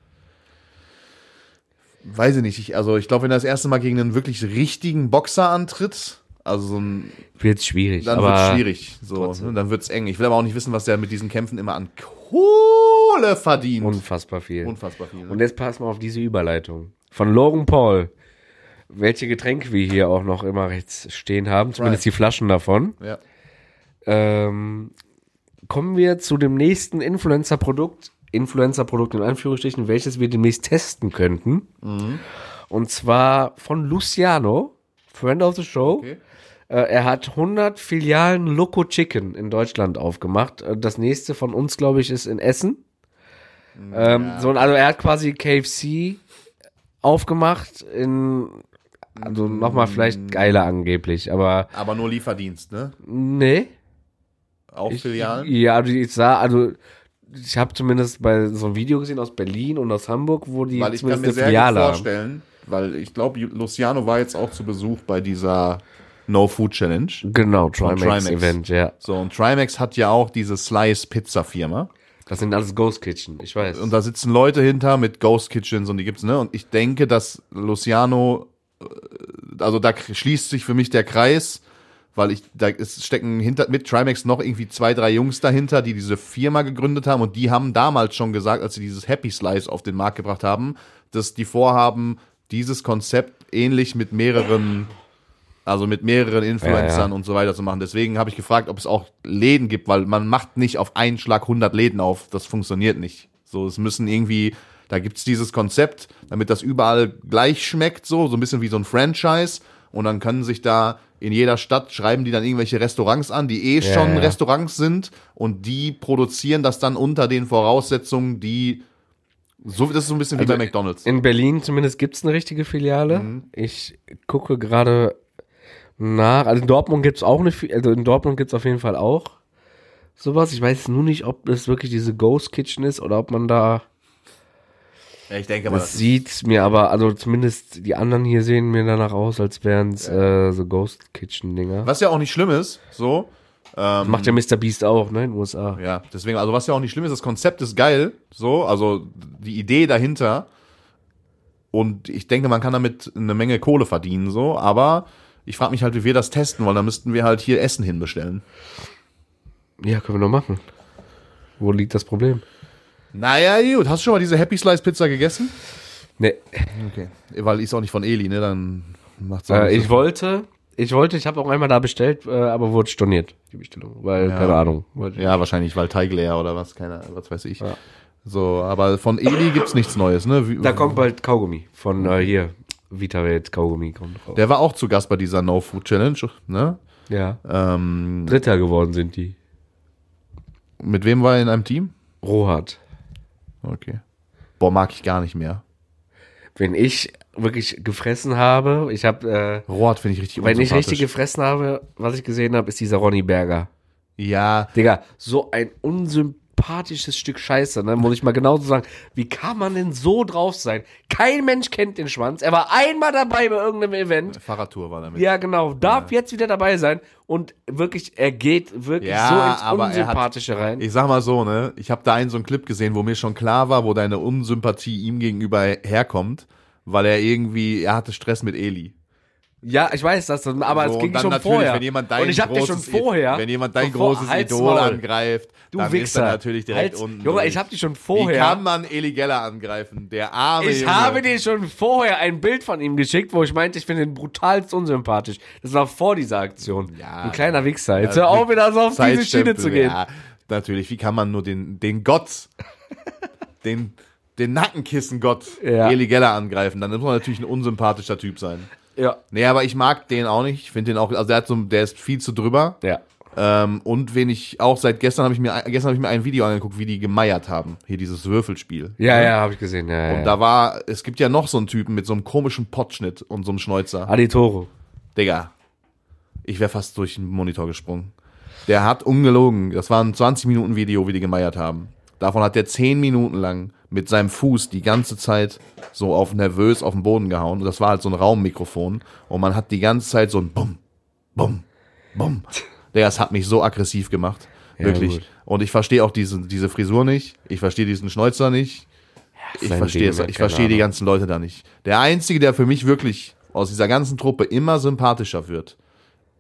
Weiß ich nicht. Ich, also, ich glaube, wenn er das erste Mal gegen einen wirklich richtigen Boxer antritt, also so ein Wird schwierig. dann aber wird es schwierig. So, ne, dann wird es eng. Ich will aber auch nicht wissen, was der mit diesen Kämpfen immer an Kohle verdient. Unfassbar viel. Unfassbar viel. ne? Und jetzt pass mal auf diese Überleitung. Von Logan Paul. Welche Getränke wir hier auch noch immer rechts stehen haben, zumindest die Flaschen davon. ja. Ähm, kommen wir zu dem nächsten Influencer-Produkt, Influencer-Produkt in Anführungsstrichen, welches wir demnächst testen könnten. Und zwar von Luciano, Friend of the Show. Okay. Äh, er hat 100 Filialen Loco Chicken in Deutschland aufgemacht. Äh, Das nächste von uns, glaube ich, ist in Essen. Ähm, so, also er hat quasi KFC aufgemacht in, also nochmal vielleicht geiler angeblich, aber Aber nur Lieferdienst, ne? nee. Auch Filialen. Ja, also ich sah, also ich habe zumindest bei so einem Video gesehen aus Berlin und aus Hamburg, wo die Weil ich kann mir sehr gut Filiale vorstellen, weil ich glaube, Luciano war jetzt auch zu Besuch bei dieser No Food Challenge. Genau, Trimax, Trimax. Event, ja. So, und Trimax hat ja auch diese Slice-Pizza-Firma. Das sind alles Ghost Kitchen, ich weiß. Und da sitzen Leute hinter mit Ghost Kitchens und die gibt's, ne? Und ich denke, dass Luciano, also da schließt sich für mich der Kreis, weil ich, da ist, stecken hinter, mit Trimax noch irgendwie zwei, drei Jungs dahinter, die diese Firma gegründet haben und die haben damals schon gesagt, als sie dieses Happy Slice auf den Markt gebracht haben, dass die vorhaben, dieses Konzept ähnlich mit mehreren also mit mehreren Influencern Ja, ja. und so weiter zu machen. Deswegen habe ich gefragt, ob es auch Läden gibt, weil man macht nicht auf einen Schlag 100 Läden auf. Das funktioniert nicht. So, es müssen irgendwie, da gibt's dieses Konzept, damit das überall gleich schmeckt, so, so ein bisschen wie so ein Franchise. Und dann können sich da in jeder Stadt schreiben die dann irgendwelche Restaurants an, die eh schon ja. Restaurants sind und die produzieren das dann unter den Voraussetzungen, die so, das ist so ein bisschen wie Also bei McDonalds. In Berlin zumindest gibt's eine richtige Filiale. Mhm. Ich gucke gerade nach. Also in Dortmund gibt's auch eine, also in Dortmund gibt's auf jeden Fall auch sowas. Ich weiß nur nicht, ob das wirklich diese Ghost Kitchen ist oder ob man da ich denke aber, Das sieht mir aber, also zumindest die anderen hier sehen mir danach aus, als wären es äh, so Ghost Kitchen Dinger. was ja auch nicht schlimm ist, so, Macht ja Mr. Beast auch, ne, in den USA. Ja, deswegen, also was ja auch nicht schlimm ist, das Konzept ist geil, so, also die Idee dahinter. Und ich denke, man kann damit eine Menge Kohle verdienen, so, aber ich frage mich halt, wie wir das testen wollen. Da müssten wir halt hier Essen hinbestellen. Ja, können wir doch machen. Wo liegt das Problem? Naja, gut. Hast du schon mal diese Happy Slice Pizza gegessen? Ne, Okay. Weil ist auch nicht von Eli, ne? Dann macht's auch äh, ich so- wollte, ich wollte, ich habe auch einmal da bestellt, äh, aber wurde storniert, die Bestellung. Weil, keine Ahnung. Ja, wahrscheinlich, weil Teig leer oder was, keine, was weiß ich. So, aber von Eli gibt's nichts Neues, ne? Wie, Da kommt bald Kaugummi von äh, hier. Vitawelt Kaugummi kommt raus. der war auch zu Gast bei dieser No Food Challenge, ne? Ja. Ähm, Dritter geworden sind die. mit wem war er in einem Team? Rohat. Okay. Boah, mag ich gar nicht mehr. Wenn ich wirklich gefressen habe, ich habe, Rohat finde ich richtig äh, wenn ich richtig gefressen habe, was ich gesehen habe, ist dieser Ronny Berger. Ja, Digga, so ein unsympathisches Stück Scheiße, ne? Muss ich mal genauso sagen. Wie kann man denn so drauf sein? Kein Mensch kennt den Schwanz. Er war einmal dabei bei irgendeinem Event. Fahrradtour war damit. Ja, genau. Darf jetzt wieder dabei sein. Und wirklich, er geht wirklich Ja, so ins er hat- Unsympathische rein. Ich sag mal so, ne? Ich habe da einen so einen Clip gesehen, wo mir schon klar war, wo deine Unsympathie ihm gegenüber herkommt, weil er irgendwie, er hatte Stress mit Eli. Ja, ich weiß das, aber So, es ging schon vorher. Wenn jemand dein und ich hab dir schon großes- vorher. wenn jemand dein großes Idol Maul. angreift, Du dann Wichser. ist er natürlich direkt Halt's- unten. Junge, durch. ich hab dich schon Wie vorher. kann man Eli Geller angreifen? Der arme Ich Junge. habe dir schon vorher ein Bild von ihm geschickt, wo ich meinte, ich finde ihn brutalst unsympathisch. Das war vor dieser Aktion. Ja. ein kleiner Wichser. Jetzt Ja, hör auf, wieder so auf diese Schiene zu gehen. Ja, natürlich. Wie kann man nur den, den Gott, den, den Nackenkissen-Gott Ja. Eli Geller angreifen? Dann muss man natürlich ein unsympathischer Typ sein. Ja. Nee, aber ich mag den auch nicht. Ich finde den auch, also der hat so, der ist viel zu drüber. Ja. Ähm, und wen ich auch seit gestern habe ich mir, gestern habe ich mir ein Video angeguckt, wie die gemeiert haben. Hier dieses Würfelspiel. Ja, ja, habe ich gesehen. Ja, Und ja. da war, es gibt ja noch so einen Typen mit so einem komischen Pottschnitt und so einem Schnäuzer. Adi Toro. Digga, ich wäre fast durch den Monitor gesprungen. Der hat ungelogen, das war ein 20 Minuten Video, wie die gemeiert haben. Davon hat der 10 Minuten lang mit seinem Fuß die ganze Zeit so auf nervös auf den Boden gehauen. Und das war halt so ein Raummikrofon. Und man hat die ganze Zeit so ein Bumm, Bumm, Bumm. Digga, das hat mich so aggressiv gemacht. Ja, Wirklich. gut. Und ich verstehe auch diese, diese Frisur nicht. Ich verstehe diesen Schnäuzer nicht. Ich sein verstehe es, ich verstehe die ganzen Leute da nicht. Der einzige, der für mich wirklich aus dieser ganzen Truppe immer sympathischer wird,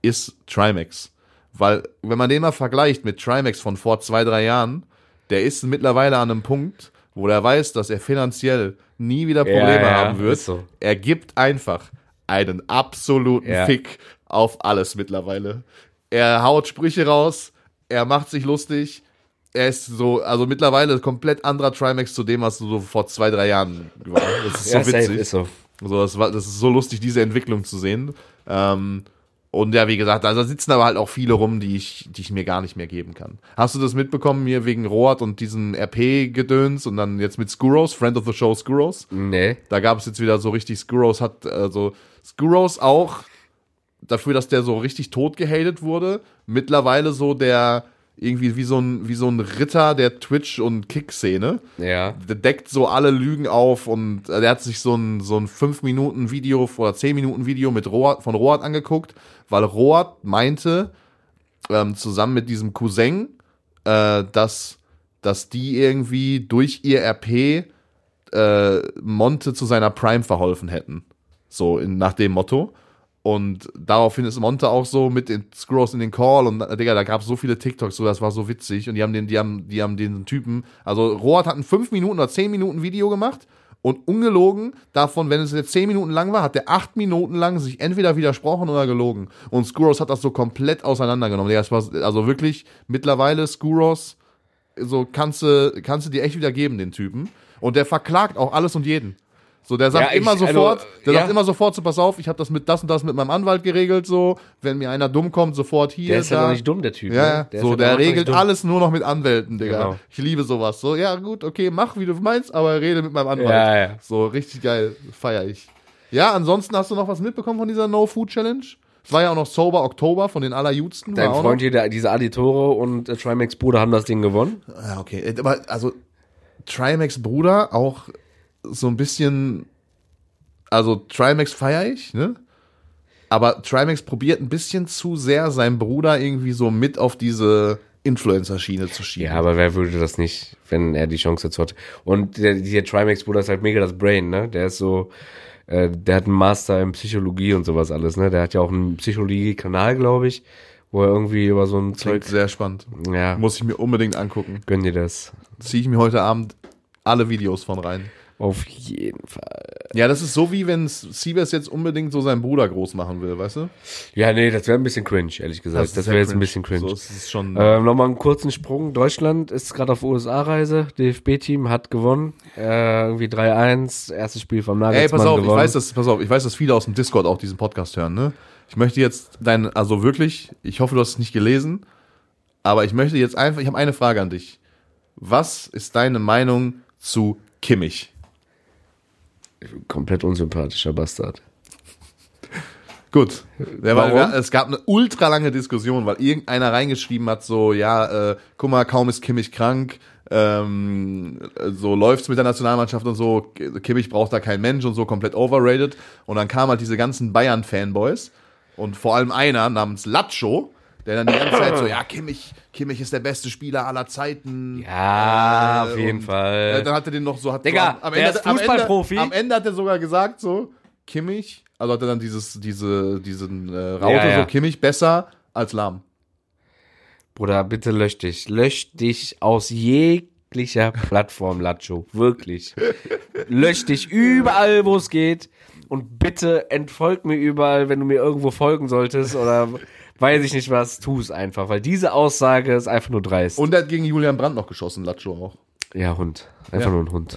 ist Trimax. Weil, wenn man den mal vergleicht mit Trimax von vor zwei, drei Jahren, der ist mittlerweile an einem Punkt, wo er weiß, dass er finanziell nie wieder Probleme Ja, haben wird. so. Er gibt einfach einen absoluten Ja. Fick auf alles mittlerweile. Er haut Sprüche raus, er macht sich lustig. Er ist so, also mittlerweile komplett anderer Trimax zu dem, was so vor zwei, drei Jahren war. Das ist so Ja, witzig. ist so. So, das, war, das ist so lustig, diese Entwicklung zu sehen. Ähm, und ja, wie gesagt, da sitzen aber halt auch viele rum, die ich, die ich mir gar nicht mehr geben kann. Hast du das mitbekommen, mir wegen Roat und diesem RP-Gedöns und dann jetzt mit Skuros, Friend of the Show Skuros? Nee. Da gab es jetzt wieder so richtig, Skuros hat, also Skuros auch dafür, dass der so richtig tot gehatet wurde, mittlerweile so der, irgendwie wie so ein, wie so ein Ritter der Twitch- und Kick-Szene Ja. der deckt so alle Lügen auf und äh, der hat sich so ein, so ein 5-Minuten-Video oder 10-Minuten-Video mit Roat, von Roat angeguckt, weil Roat meinte, ähm, zusammen mit diesem Cousin, äh, dass, dass die irgendwie durch ihr RP äh, Monte zu seiner Prime verholfen hätten. So in, nach dem Motto. Und daraufhin ist Monte auch so mit den Scrolls in den Call und Digga, da gab es so viele TikToks, so das war so witzig. Und die haben den, die haben, die haben den Typen, also Rohat hat ein 5 Minuten oder 10 Minuten Video gemacht und ungelogen, davon, wenn es jetzt 10 Minuten lang war, hat der 8 Minuten lang sich entweder widersprochen oder gelogen. Und Skuros hat das so komplett auseinandergenommen. Das war, also wirklich mittlerweile Skuros, so kannst du, kannst du dir echt wieder geben, den Typen. Und der verklagt auch alles und jeden. So, der sagt Ja, ich- immer also, sofort, der ja. sagt immer sofort, so pass auf, ich habe das mit das und das mit meinem Anwalt geregelt, so, wenn mir einer dumm kommt, sofort hier, Der ist ja da. noch nicht dumm, der Typ. Ja, ne? Der so, der regelt alles nur noch mit Anwälten, Digga. Genau. Ich liebe sowas. So, ja, gut, okay, mach wie du meinst, aber rede mit meinem Anwalt. Ja, ja. So, richtig geil, feier ich. Ja, ansonsten hast du noch was mitbekommen von dieser No Food Challenge? Es war ja auch noch Sober Oktober von den allerjudsten. Dein Freund hier, der, diese Aditore und äh, Trimax Bruder haben das Ding gewonnen. Ja, okay. Äh, Aber also Trimax Bruder auch so ein bisschen. Also Trimax feier ich, ne? Aber Trimax probiert ein bisschen zu sehr, seinen Bruder irgendwie so mit auf diese Influencer-Schiene zu schieben. Ja, aber wer würde das nicht, wenn er die Chance dazu hat? Und der, der Trimax Bruder ist halt mega das Brain, ne? Der ist so, äh, der hat einen Master in Psychologie und sowas alles, ne? Der hat ja auch einen Psychologie-Kanal, glaube ich, wo er irgendwie über so ein Klingt Zeug, sehr spannend. ja, Muss ich mir unbedingt angucken. gönn dir das. Ziehe ich mir heute Abend alle Videos von rein. Auf jeden Fall. Ja, das ist so wie wenn Siebes jetzt unbedingt so seinen Bruder groß machen will, weißt du? Ja, nee, das wäre ein bisschen cringe, ehrlich gesagt. Das, ist wäre jetzt ein bisschen cringe. So, es ist schon. Ähm, Nochmal einen kurzen Sprung. Deutschland ist gerade auf USA-Reise. DFB-Team hat gewonnen. Äh, irgendwie 3-1. Erstes Spiel vom Nagelsmann Ey, pass auf, gewonnen. ich weiß, dass, pass auf, ich weiß, dass viele aus dem Discord auch diesen Podcast hören, ne? Ich möchte jetzt dein, also wirklich, ich hoffe, du hast es nicht gelesen, aber ich möchte jetzt einfach, ich habe eine Frage an dich. Was ist deine Meinung zu Kimmich? Komplett unsympathischer Bastard. Gut. Ja, weil wir, es gab eine ultra lange Diskussion, weil irgendeiner reingeschrieben hat, so, ja, äh, guck mal, kaum ist Kimmich krank, ähm, so läuft's mit der Nationalmannschaft und so, Kimmich braucht da kein Mensch und so, komplett overrated. Und dann kamen halt diese ganzen Bayern-Fanboys und vor allem einer namens Lacho, der dann die ganze Zeit so, ja, Kimmich, Kimmich ist der beste Spieler aller Zeiten. Ja, Äh, auf jeden und, Fall. Äh, dann hat er den noch so, hat Digga, so am, am der Ende, ist am, Ende, Fußballprofi. am Ende hat er sogar gesagt so, Kimmich, also hat er dann dieses, diese, diesen äh, Raute Ja, ja. so, Kimmich besser als Lahm. Bruder, bitte lösch dich. Lösch dich aus jeglicher Plattform, Lacho. Wirklich. lösch dich überall, wo es geht. Und bitte entfolg mir überall, wenn du mir irgendwo folgen solltest oder weiß ich nicht was, tu es einfach. Weil diese Aussage ist einfach nur dreist. Und er hat gegen Julian Brandt noch geschossen, Lacho auch. ja, Hund. Einfach Ja. nur ein Hund.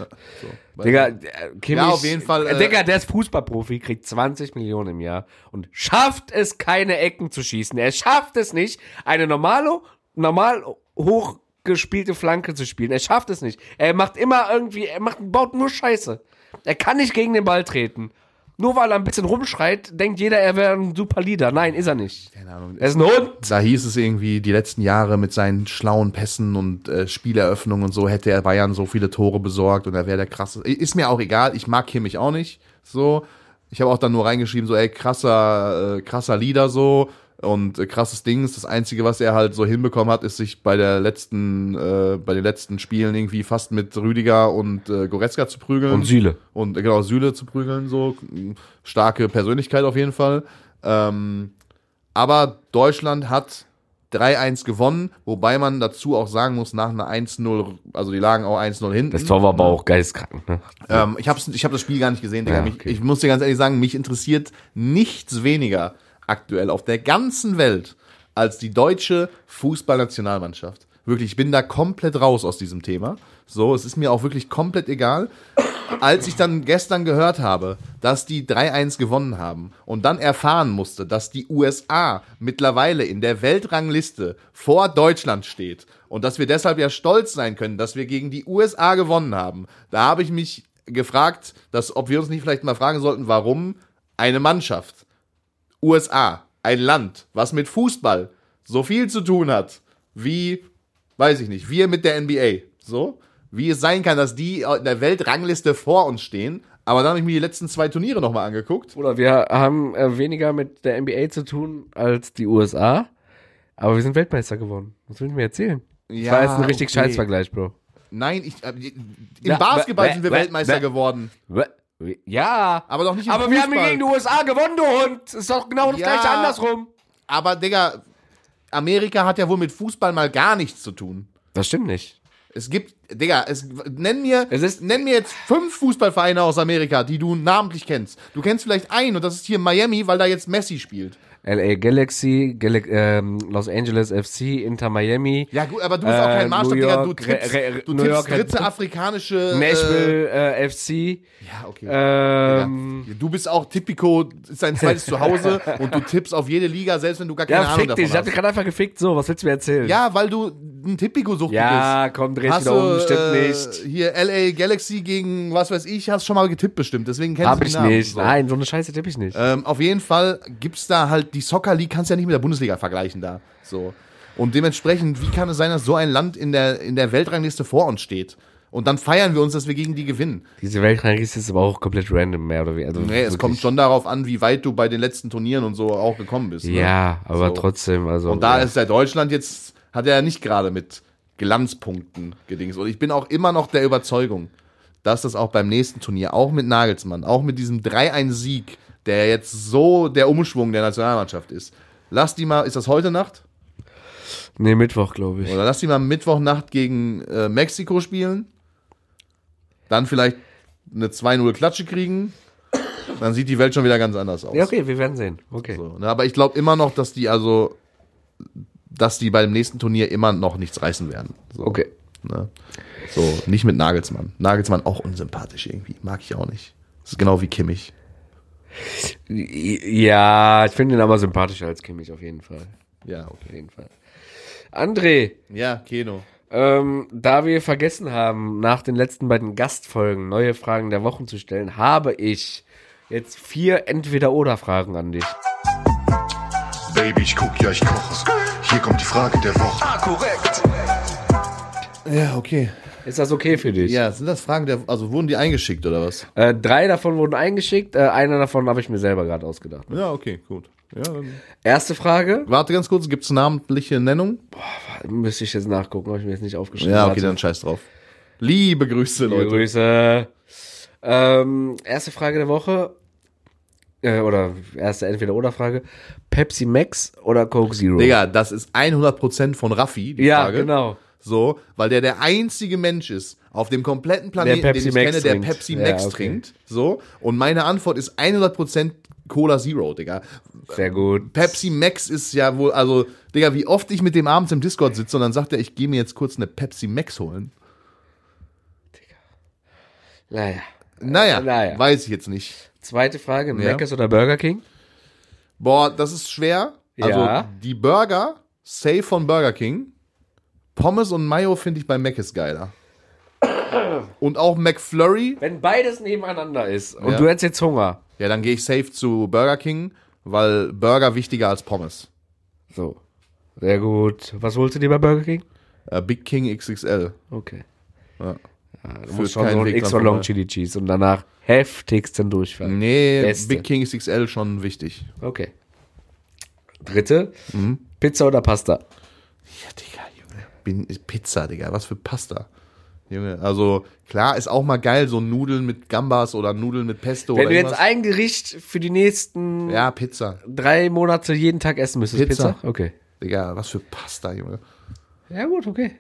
So. Digga, äh, Kimmich, Ja, auf jeden Fall, äh, Digga, der ist Fußballprofi, kriegt 20 Millionen im Jahr und schafft es, keine Ecken zu schießen. Er schafft es nicht, eine normale, normal hochgespielte Flanke zu spielen. Er schafft es nicht. Er macht immer irgendwie, er macht, baut nur Scheiße. Er kann nicht gegen den Ball treten. Nur weil er ein bisschen rumschreit, denkt jeder, er wäre ein super Leader. Nein, ist er nicht. Keine Ahnung. Er ist ein Hund. Da hieß es irgendwie, die letzten Jahre mit seinen schlauen Pässen und äh, Spieleröffnungen und so hätte er Bayern so viele Tore besorgt und er wäre der krasse. Ist mir auch egal, ich mag Kimmich auch nicht. So. Ich habe auch dann nur reingeschrieben, so, ey, krasser, äh, krasser Leader so und äh, krasses Dings. Das Einzige, was er halt so hinbekommen hat, ist sich bei der letzten, äh, bei den letzten Spielen irgendwie fast mit Rüdiger und äh, Goretzka zu prügeln. Und Süle. Und äh, genau, Süle zu prügeln, so. Starke Persönlichkeit auf jeden Fall. Ähm, aber Deutschland hat 3-1 gewonnen, wobei man dazu auch sagen muss, nach einer 1-0, also die lagen auch 1-0 hinten. Das Tor war aber auch geistkrank, ne? Ähm, ich habe ich hab das Spiel gar nicht gesehen, Digga. Ja, okay. ich muss dir ganz ehrlich sagen, mich interessiert nichts weniger aktuell auf der ganzen Welt als die deutsche Fußballnationalmannschaft. Wirklich, ich bin da komplett raus aus diesem Thema. So, es ist mir auch wirklich komplett egal. Als ich dann gestern gehört habe, dass die 3-1 gewonnen haben und dann erfahren musste, dass die USA mittlerweile in der Weltrangliste vor Deutschland steht und dass wir deshalb ja stolz sein können, dass wir gegen die USA gewonnen haben, da habe ich mich gefragt, dass, ob wir uns nicht vielleicht mal fragen sollten, warum eine Mannschaft, USA, ein Land, was mit Fußball so viel zu tun hat, wie, weiß ich nicht, wir mit der NBA, so, wie es sein kann, dass die in der Weltrangliste vor uns stehen. Aber dann habe ich mir die letzten zwei Turniere nochmal angeguckt. Oder wir haben äh, weniger mit der NBA zu tun als die USA, aber wir sind Weltmeister geworden. Was will ich mir erzählen? Ja, das war jetzt ein richtig okay. Scheißvergleich, Bro. Nein, ich, äh, im Basketball sind wir Weltmeister geworden. Ja, Aber doch nicht im aber wir haben Fußball. gegen die USA gewonnen, du Hund. Ist doch genau das Ja. gleiche andersrum. Aber, Digga, Amerika hat ja wohl mit Fußball mal gar nichts zu tun. Das stimmt nicht. Es gibt, Digga, es, nenn mir, Es ist- nenn mir jetzt fünf Fußballvereine aus Amerika, die du namentlich kennst. Du kennst vielleicht einen und das ist hier Miami, weil da jetzt Messi spielt. LA Galaxy, Gal ähm, Los Angeles FC, Inter Miami, Ja gut, aber du bist auch Äh, kein Maßstab, New Digga. Du York, tippst, Re- Re- du New York dritte afrikanische. Nashville äh, FC. Äh, ja, okay. Ähm, Digga. Du bist auch Tipico, ist dein zweites Zuhause und du tippst auf jede Liga, selbst wenn du gar keine ja, Ahnung davon dich. Ich hab dich hast. gerade einfach gefickt. So, was willst du mir erzählen? Ja, weil du ein Tipico-Sucht Ja, bist. komm, dreh dich Hast wieder um. du, Stimmt äh, nicht. Hier LA Galaxy gegen was weiß ich, hast schon mal getippt bestimmt, deswegen kennst Hab du die ich Namen. nicht. So. Nein, so eine Scheiße tippe ich nicht. Ähm, auf jeden Fall gibt's da halt die Soccer League, kannst ja nicht mit der Bundesliga vergleichen da. So. Und dementsprechend, wie kann es sein, dass so ein Land in der, in der Weltrangliste vor uns steht? Und dann feiern wir uns, dass wir gegen die gewinnen. Diese Weltrangliste ist aber auch komplett random, mehr oder weniger. Also Nee, es kommt schon darauf an, wie weit du bei den letzten Turnieren und so auch gekommen bist. Ne? Ja, aber So. trotzdem, also. Und da ja. ist der Deutschland jetzt, hat er ja nicht gerade mit Glanzpunkten gedings. Und ich bin auch immer noch der Überzeugung, dass das auch beim nächsten Turnier, auch mit Nagelsmann, auch mit diesem 3-1-Sieg, der jetzt so der Umschwung der Nationalmannschaft ist. Lass die mal, ist das heute Nacht? Nee, Mittwoch, glaube ich. Oder lass die mal Mittwochnacht gegen äh, Mexiko spielen. Dann vielleicht eine 2-0 Klatsche kriegen. Dann sieht die Welt schon wieder ganz anders aus. Ja, okay, wir werden sehen. Okay. So, ne, aber ich glaube immer noch, dass die also, dass die bei dem nächsten Turnier immer noch nichts reißen werden. So, Okay. Ne? So, nicht mit Nagelsmann. Nagelsmann auch unsympathisch irgendwie. Mag ich auch nicht. Das ist genau wie Kimmich. Ja, ich finde ihn aber sympathischer als Kimmich, auf jeden Fall. Ja, Auf okay. jeden Fall. André, Ja, Keno. ähm, da wir vergessen haben, nach den letzten beiden Gastfolgen neue Fragen der Wochen zu stellen, habe ich jetzt vier Entweder-Oder-Fragen an dich. Baby, ich guck, ja, ich koche. Hier kommt die Frage der Woche. Ja, okay. Ist das okay für dich? Ja, sind das Fragen der, also wurden die eingeschickt oder was? Äh, drei davon wurden eingeschickt, äh, einer davon habe ich mir selber gerade ausgedacht. Ja, okay, gut. Ja. Erste Frage, Warte ganz kurz, gibt's namentliche Nennung? müsste ich jetzt nachgucken, habe ich mir jetzt nicht aufgeschrieben. Ja, okay, Warte. dann scheiß drauf. Liebe Grüße, Liebe Leute. Grüße. Ähm, erste Frage der Woche. Äh, oder erste Entweder-Oder-Frage. Pepsi Max oder Coke Zero? Digga, das ist 100% von Raffi, die Ja, Frage. genau. So, weil der der einzige Mensch ist auf dem kompletten Planeten, den ich Max kenne, der trinkt. Pepsi Ja, Max okay. trinkt. So, und meine Antwort ist 100% Cola Zero, Digga. Sehr gut. Pepsi Max ist ja wohl, also, Digga, wie oft ich mit dem abends im Discord sitze und dann sagt er, ich gehe mir jetzt kurz eine Pepsi Max holen. Naja. Naja, Naja. weiß ich jetzt nicht. Zweite Frage. Ja. Mc's oder Burger King? Boah, das ist schwer. Also, Ja. die Burger, safe von Burger King. Pommes und Mayo finde ich bei Mc's geiler. Und auch McFlurry, Wenn beides nebeneinander ist und Ja. du hättest jetzt Hunger. ja, dann gehe ich safe zu Burger King, weil Burger wichtiger als Pommes. So. Sehr gut. Was holst du dir bei Burger King? Äh, Big King XXL. Okay. Ja. Ja, du Führt musst schon so ein extra Long vorbei. Chili Cheese und danach heftigsten Durchfall. Nee, Beste. Big King XXL schon wichtig. Okay. Dritte. Mhm. Pizza oder Pasta? Ja, Digga, Pizza, Digga, was für Pasta. Junge, also klar, ist auch mal geil, so Nudeln mit Gambas oder Nudeln mit Pesto Wenn du jetzt irgendwas. ein Gericht für die nächsten Ja, Pizza. drei Monate jeden Tag essen müsstest, Pizza. Pizza? Okay. Digga, was für Pasta, Junge. Ja, gut, okay.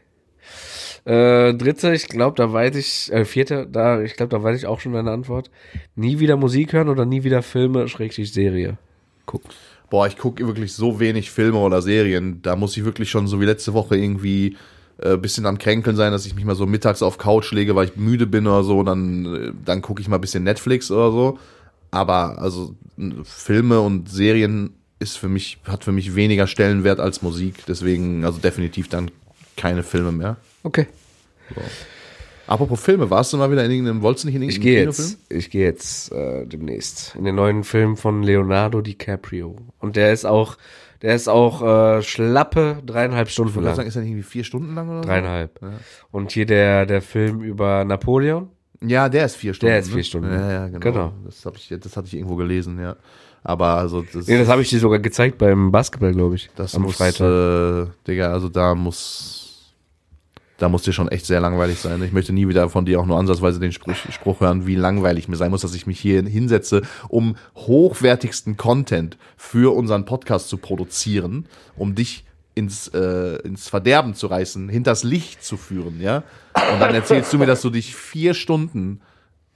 Äh, dritte, ich glaube, da weiß ich, äh, vierte, da, ich glaube, da weiß ich auch schon deine Antwort. Nie wieder Musik hören oder nie wieder Filme, Schrägstrich Serie. Guck. Boah, ich gucke wirklich so wenig Filme oder Serien. Da muss ich wirklich schon so wie letzte Woche irgendwie äh, bisschen am Kränkeln sein, dass ich mich mal so mittags auf Couch lege, weil ich müde bin oder so. Dann, äh, dann gucke ich mal ein bisschen Netflix oder so. Aber also Filme und Serien ist für mich, hat für mich weniger Stellenwert als Musik. Deswegen, also definitiv dann keine Filme mehr. Okay. Apropos Filme, warst du mal wieder in irgendeinem, wolltest du nicht in Ich irgendeinem gehe Kinofilm? jetzt, ich gehe jetzt äh, demnächst in den neuen Film von Leonardo DiCaprio. Und der ist auch, der ist auch äh, schlappe dreieinhalb Stunden Ich lang. sagen, ist er nicht irgendwie vier Stunden lang oder so? Dreieinhalb. Und hier der, der Film über Napoleon. Ja, der ist vier Stunden. Der ist vier ne? Stunden. Ja, ja, genau. Genau. Das, hab ich, das hatte ich irgendwo gelesen, ja. Aber also das, Nee, das habe ich dir sogar gezeigt beim Basketball, glaube ich. das am muss, Freitag. Äh, Digga, also da muss, da muss dir schon echt sehr langweilig sein. Ich möchte nie wieder von dir auch nur ansatzweise den Spruch, Spruch hören, wie langweilig mir sein muss, dass ich mich hier hinsetze, um hochwertigsten Content für unseren Podcast zu produzieren, um dich ins, äh, ins Verderben zu reißen, hinters Licht zu führen, ja. Und dann erzählst du mir, dass du dich vier Stunden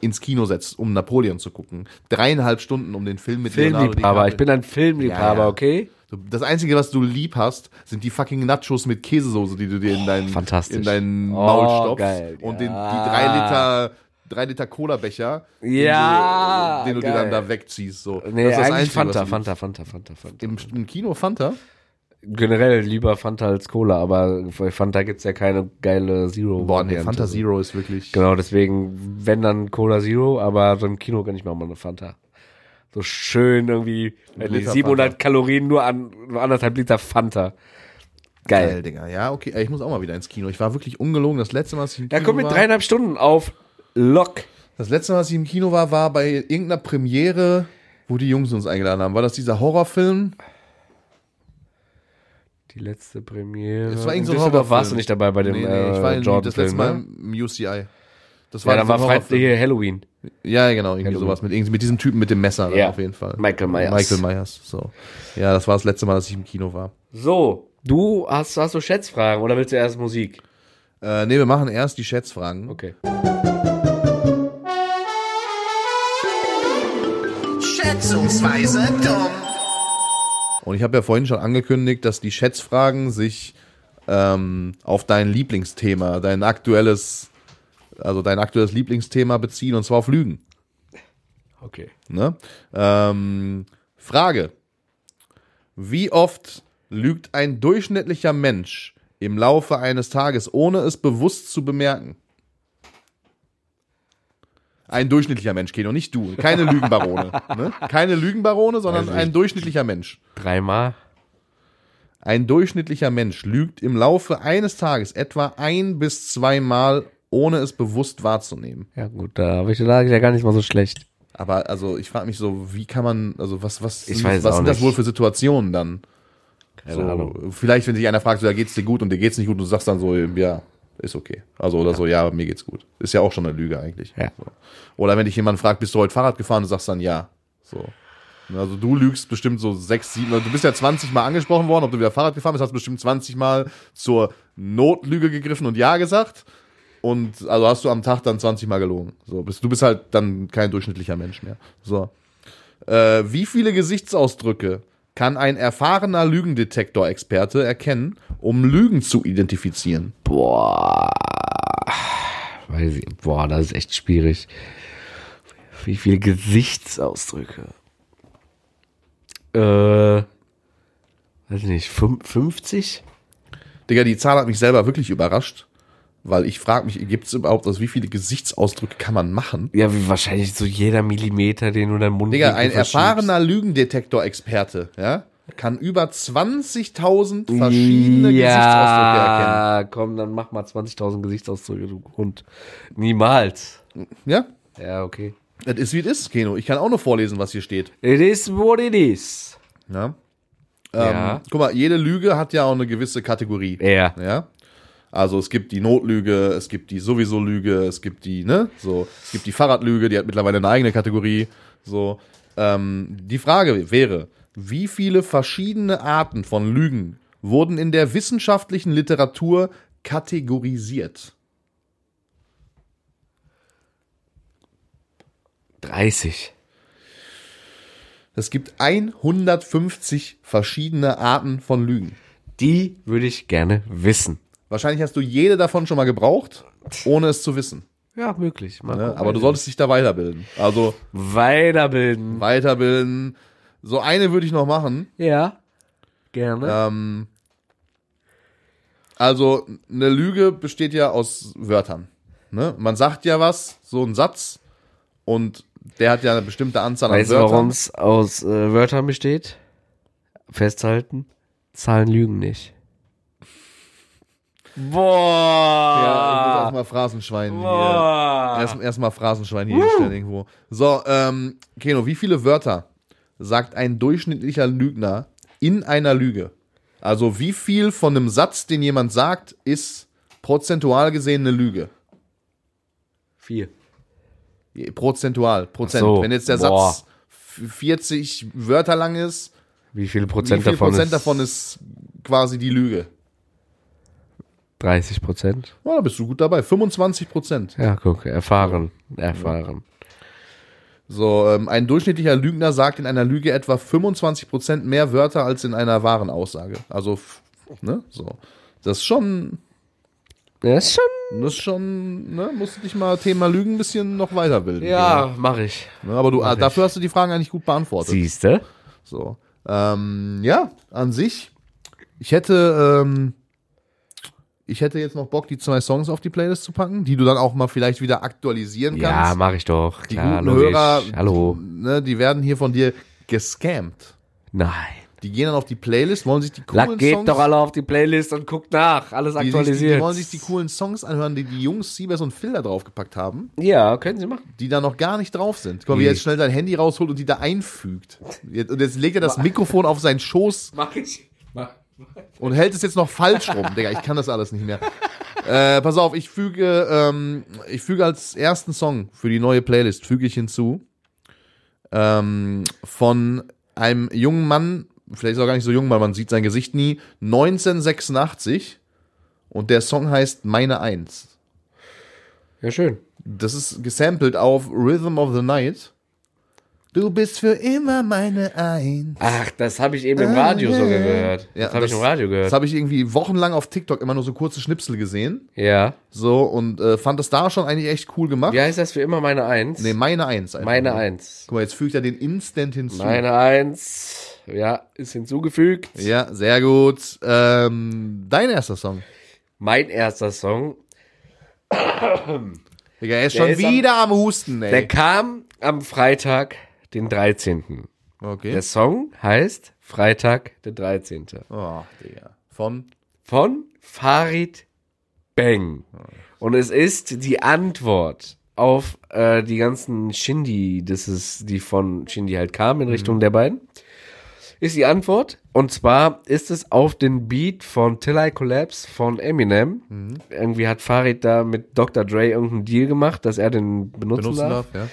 ins Kino setzt, um Napoleon zu gucken. Dreieinhalb Stunden, um den Film mit Filmliebhaber. Ich bin ein Filmliebhaber, Ja, ja. okay? Das Einzige, was du lieb hast, sind die fucking Nachos mit Käsesoße, die du dir in deinen, fantastisch. in deinen Oh, Maul stopfst. geil, Und ja. den, die drei Liter, drei Liter Cola-Becher, Ja, den du, den du dir dann da wegziehst. So. Nee, das ist das eigentlich Einzige, Fanta, Fanta, Fanta, Fanta, Fanta. Im, Im Kino Fanta? Generell lieber Fanta als Cola, aber bei Fanta gibt's ja keine geile Zero. Boah, nee. Fanta Zero ist wirklich. Genau, deswegen, wenn dann Cola Zero, aber so im Kino kann ich mir auch mal eine Fanta. So schön irgendwie, äh, Liter 700 Fanta. Kalorien nur an nur anderthalb Liter Fanta. Geil. Geil, Digga. Ja, okay. Ich muss auch mal wieder ins Kino. Ich war wirklich ungelogen. Das letzte Mal, was ich im Ja, Kino komm mit war, dreieinhalb Stunden auf Lock. das letzte Mal, was ich im Kino war, war bei irgendeiner Premiere, wo die Jungs uns eingeladen haben. War das dieser Horrorfilm? Die letzte Premiere. Es war irgend so ein In Düsseldorf Horrorfilm. warst du nicht dabei bei dem nee, nee, ich war äh, in, das letzte Film, Mal ne? im UCI. Das Ja, dann so war ein Freitag hier Halloween. Ja, genau, irgendwie sowas mit, irgendwie mit diesem Typen mit dem Messer Ja. auf jeden Fall. Michael Myers. Michael Myers, so. Ja, das war das letzte Mal, dass ich im Kino war. So, du hast, hast du Schätzfragen oder willst du erst Musik? Äh, nee, wir machen erst die Schätzfragen. Okay. Schätzungsweise dumm. Und ich habe ja vorhin schon angekündigt, dass die Schätzfragen sich ähm, auf dein Lieblingsthema, dein aktuelles, also dein aktuelles Lieblingsthema beziehen, und zwar auf Lügen. Okay. Ne? Ähm, Frage. Wie oft lügt ein durchschnittlicher Mensch im Laufe eines Tages, ohne es bewusst zu bemerken? Ein durchschnittlicher Mensch, Keno, nicht du. Keine Lügenbarone. ne? Keine Lügenbarone, sondern ein durchschnittlicher Mensch. Dreimal. Ein durchschnittlicher Mensch lügt im Laufe eines Tages etwa ein bis zweimal, ohne es bewusst wahrzunehmen. Ja gut, da habe ich da lag ich ja gar nicht mal so schlecht. Aber also ich frage mich so, wie kann man, also was, was, Ich was auch sind das wohl für Situationen dann? Keine so, Ahnung. Vielleicht, wenn sich einer fragt, so, ja, geht's dir gut und dir geht's nicht gut, und du sagst dann so, ja, ist okay. Also oder so, ja, mir geht's gut. Ist ja auch schon eine Lüge eigentlich. Ja. So. Oder wenn dich jemand fragt, bist du heute Fahrrad gefahren, du sagst dann ja. So. Also du lügst bestimmt so sechs, sieben, also du bist ja 20 Mal angesprochen worden, ob du wieder Fahrrad gefahren bist, hast bestimmt 20 Mal zur Notlüge gegriffen und ja gesagt. Und also hast du am Tag dann 20 Mal gelogen. So, bist, du bist halt dann kein durchschnittlicher Mensch mehr. So. Äh, wie viele Gesichtsausdrücke kann ein erfahrener Lügendetektor-Experte erkennen, um Lügen zu identifizieren? Boah. Weiß ich, boah, das ist echt schwierig. Wie viele Gesichtsausdrücke? Äh, weiß ich nicht, fünf- 50? Digga, die Zahl hat mich selber wirklich überrascht, weil ich frage mich, gibt es überhaupt, also wie viele Gesichtsausdrücke kann man machen? Ja, wie wahrscheinlich so jeder Millimeter, den du in deinem Mund Digga, ein erfahrener Lügendetektor-Experte, ja, kann über 20.000 verschiedene Gesichtsausdrücke erkennen. Ja, komm, dann mach mal 20.000 Gesichtsausdrücke, du Hund. Niemals. Ja, Ja, okay. das ist wie es ist, Keno. Ich kann auch nur vorlesen, was hier steht. It is what it is. Ja. Ja. Ähm, guck mal, jede Lüge hat ja auch eine gewisse Kategorie. Ja. Ja. Also es gibt die Notlüge, es gibt die sowieso Lüge, es gibt die, ne, so, es gibt die Fahrradlüge, die hat mittlerweile eine eigene Kategorie. So. Ähm, die Frage wäre, wie viele verschiedene Arten von Lügen wurden in der wissenschaftlichen Literatur kategorisiert? 30. Es gibt 150 verschiedene Arten von Lügen. Die würde ich gerne wissen. Wahrscheinlich hast du jede davon schon mal gebraucht, ohne es zu wissen. Ja, möglich. Ne? Aber du solltest dich da weiterbilden. Also weiterbilden. weiterbilden. So eine würde ich noch machen. Ja. Gerne. Ähm, also eine Lüge besteht ja aus Wörtern. Ne? Man sagt ja was, so ein Satz, und der hat ja eine bestimmte Anzahl weißt du, an Wörtern. warum es aus äh, Wörtern besteht? Festhalten. Zahlen lügen nicht. Boah. Ja, ich muss erstmal Phrasenschwein hier. Boah. Erst, erstmal Phrasenschwein hier hinstellen irgendwo. So, ähm, Keno, wie viele Wörter sagt ein durchschnittlicher Lügner in einer Lüge? Also wie viel von einem Satz, den jemand sagt, ist prozentual gesehen eine Lüge? Vier. Prozentual, Prozent. So, Wenn jetzt der boah. Satz f- 40 Wörter lang ist, Wie viele wie Prozent viel davon Prozent ist? davon ist quasi die Lüge? 30 Prozent. Ja, da bist du gut dabei. 25 Prozent. Ja, guck, erfahren. Erfahren. So, ähm, ein durchschnittlicher Lügner sagt in einer Lüge etwa 25 Prozent mehr Wörter als in einer wahren Aussage. Also, ne, so. Das ist schon, Ja, ist schon. das ist schon, ne, musst du dich mal Thema Lügen ein bisschen noch weiterbilden. Ja, mache ich. Ne, aber du, ah, dafür hast du die Fragen eigentlich gut beantwortet. Siehste? So. Ähm, ja, an sich. Ich hätte, ähm, ich hätte jetzt noch Bock, die zwei Songs auf die Playlist zu packen, die du dann auch mal vielleicht wieder aktualisieren Ja, kannst. mache ich doch. die Klar, guten logisch. Hörer, Hallo. Ne, die werden hier von dir gescammt. Nein. Die gehen dann auf die Playlist, wollen sich die coolen Lack, geht Songs, doch alle auf die Playlist und guckt nach. Alles die, sich, aktualisiert. die wollen sich die coolen Songs anhören, die die Jungs Siebers und Phil da draufgepackt haben, ja, können sie machen. die da noch gar nicht drauf sind. Guck mal, wie er jetzt schnell sein Handy rausholt und die da einfügt. Und jetzt legt er das Mikrofon auf seinen Schoß Mach ich. Und hält es jetzt noch falsch rum. Digga, ich kann das alles nicht mehr. Äh, pass auf, ich füge, ähm, ich füge als ersten Song für die neue Playlist, füge ich hinzu, ähm, von einem jungen Mann, vielleicht ist er auch gar nicht so jung, weil man sieht sein Gesicht nie, 1986 und der Song heißt Meine Eins. Ja, schön. Das ist gesampelt auf Rhythm of the Night. Du bist für immer meine Eins. Ach, das habe ich eben im Radio so gehört. Ja, das habe ich im Radio Das gehört. habe ich irgendwie wochenlang auf TikTok immer nur so kurze Schnipsel gesehen. Ja. So, und äh, fand das da schon eigentlich echt cool gemacht. Wie heißt das für immer meine Eins? Nee, meine Eins. einfach meine. Eins. Guck mal, jetzt fügt er den Instant hinzu. Meine Eins. Ja, ist hinzugefügt. Ja, sehr gut. Ähm, dein erster Song. Mein erster Song. Digga, er ist Der schon ist am- wieder am, Husten, ey. Der kam am Freitag, den 13. okay. Der Song heißt Freitag, der 13. oh, Digga. Von? Von Farid Bang. Und es ist die Antwort auf äh, die ganzen Shindy, das ist die von Shindy halt kam in Richtung der beiden. Ist die Antwort. Und zwar ist es auf den Beat von Till I Collapse von Eminem. Irgendwie hat Farid da mit Dr. Dre irgendeinen Deal gemacht, dass er den benutzen, Benutzen darf. darf, ja.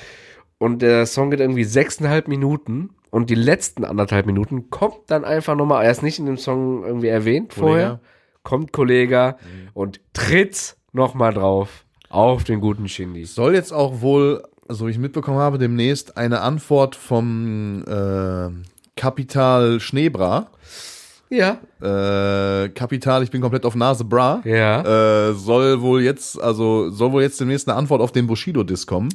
Und der Song geht irgendwie sechseinhalb Minuten. Und die letzten anderthalb Minuten kommt dann einfach nochmal, er ist nicht in dem Song irgendwie erwähnt Kollege. vorher, kommt Kollege und tritt nochmal drauf auf den guten Shindy. Soll jetzt auch wohl, so wie ich mitbekommen habe, demnächst eine Antwort vom äh, Kapital Schneebra. Ja. Äh, Kapital, ich bin komplett auf Nase Bra. Ja. Äh, soll wohl jetzt, also soll wohl jetzt demnächst eine Antwort auf den Bushido-Diss kommen.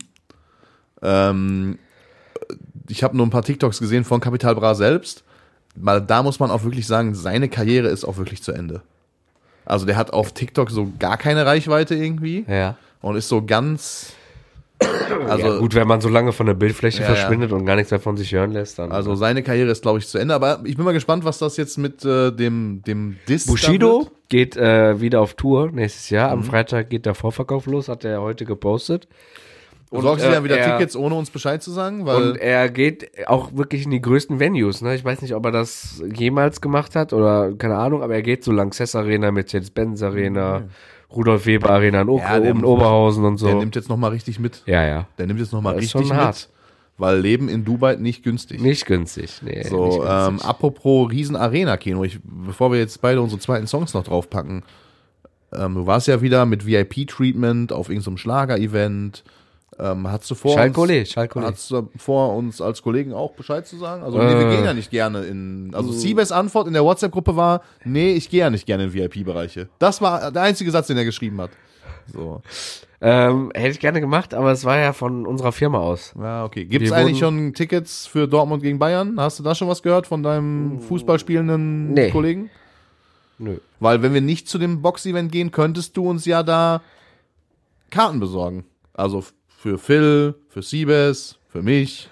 Ähm, ich habe nur ein paar TikToks gesehen von Kapital Bra selbst. Weil da muss man auch wirklich sagen, seine Karriere ist auch wirklich zu Ende. Also der hat auf TikTok so gar keine Reichweite irgendwie ja. und ist so ganz. Also, ja, gut, wenn man so lange von der Bildfläche Ja, ja. verschwindet und gar nichts mehr von sich hören lässt, dann. also seine Karriere ist, glaube ich, zu Ende. Aber ich bin mal gespannt, was das jetzt mit äh, dem, dem Diss da Bushido geht äh, wieder auf Tour nächstes Jahr. Mhm. Am Freitag geht der Vorverkauf los, hat er heute gepostet. Du äh, dann wieder er- Tickets, ohne uns Bescheid zu sagen? Weil Und er geht auch wirklich in die größten Venues. Ne? Ich weiß nicht, ob er das jemals gemacht hat oder keine Ahnung, aber er geht so Lanxess Arena, Mercedes-Benz Arena, Rudolf Weber Arena in, Ja, in Oberhausen und so. der nimmt jetzt noch mal richtig mit. ja, ja. Der nimmt jetzt noch mal Das ist richtig schon mit. hart. weil Leben in Dubai nicht günstig. Nicht günstig. Nee, So, günstig. ähm, apropos Riesen-Arena-Kino, bevor wir jetzt beide unsere zweiten Songs noch draufpacken, ähm, du warst ja wieder mit VIP-Treatment auf irgendeinem Schlager-Event. Ähm, hast du vor Schalkole, uns, Schalkole. hast du vor, uns als Kollegen auch Bescheid zu sagen? Also, nee, wir Äh. gehen ja nicht gerne in, also Siebes Antwort in der WhatsApp-Gruppe war, nee, ich gehe ja nicht gerne in VIP-Bereiche. Das war der einzige Satz, den er geschrieben hat. So. ähm, hätte ich gerne gemacht, aber es war ja von unserer Firma aus. Ja, okay. Gibt es eigentlich schon Tickets für Dortmund gegen Bayern? Hast du da schon was gehört von deinem Fußballspielenden Nee. Kollegen? Nö. Weil wenn wir nicht zu dem Box-Event gehen, könntest du uns ja da Karten besorgen. Also für Phil, für Siebes, für mich.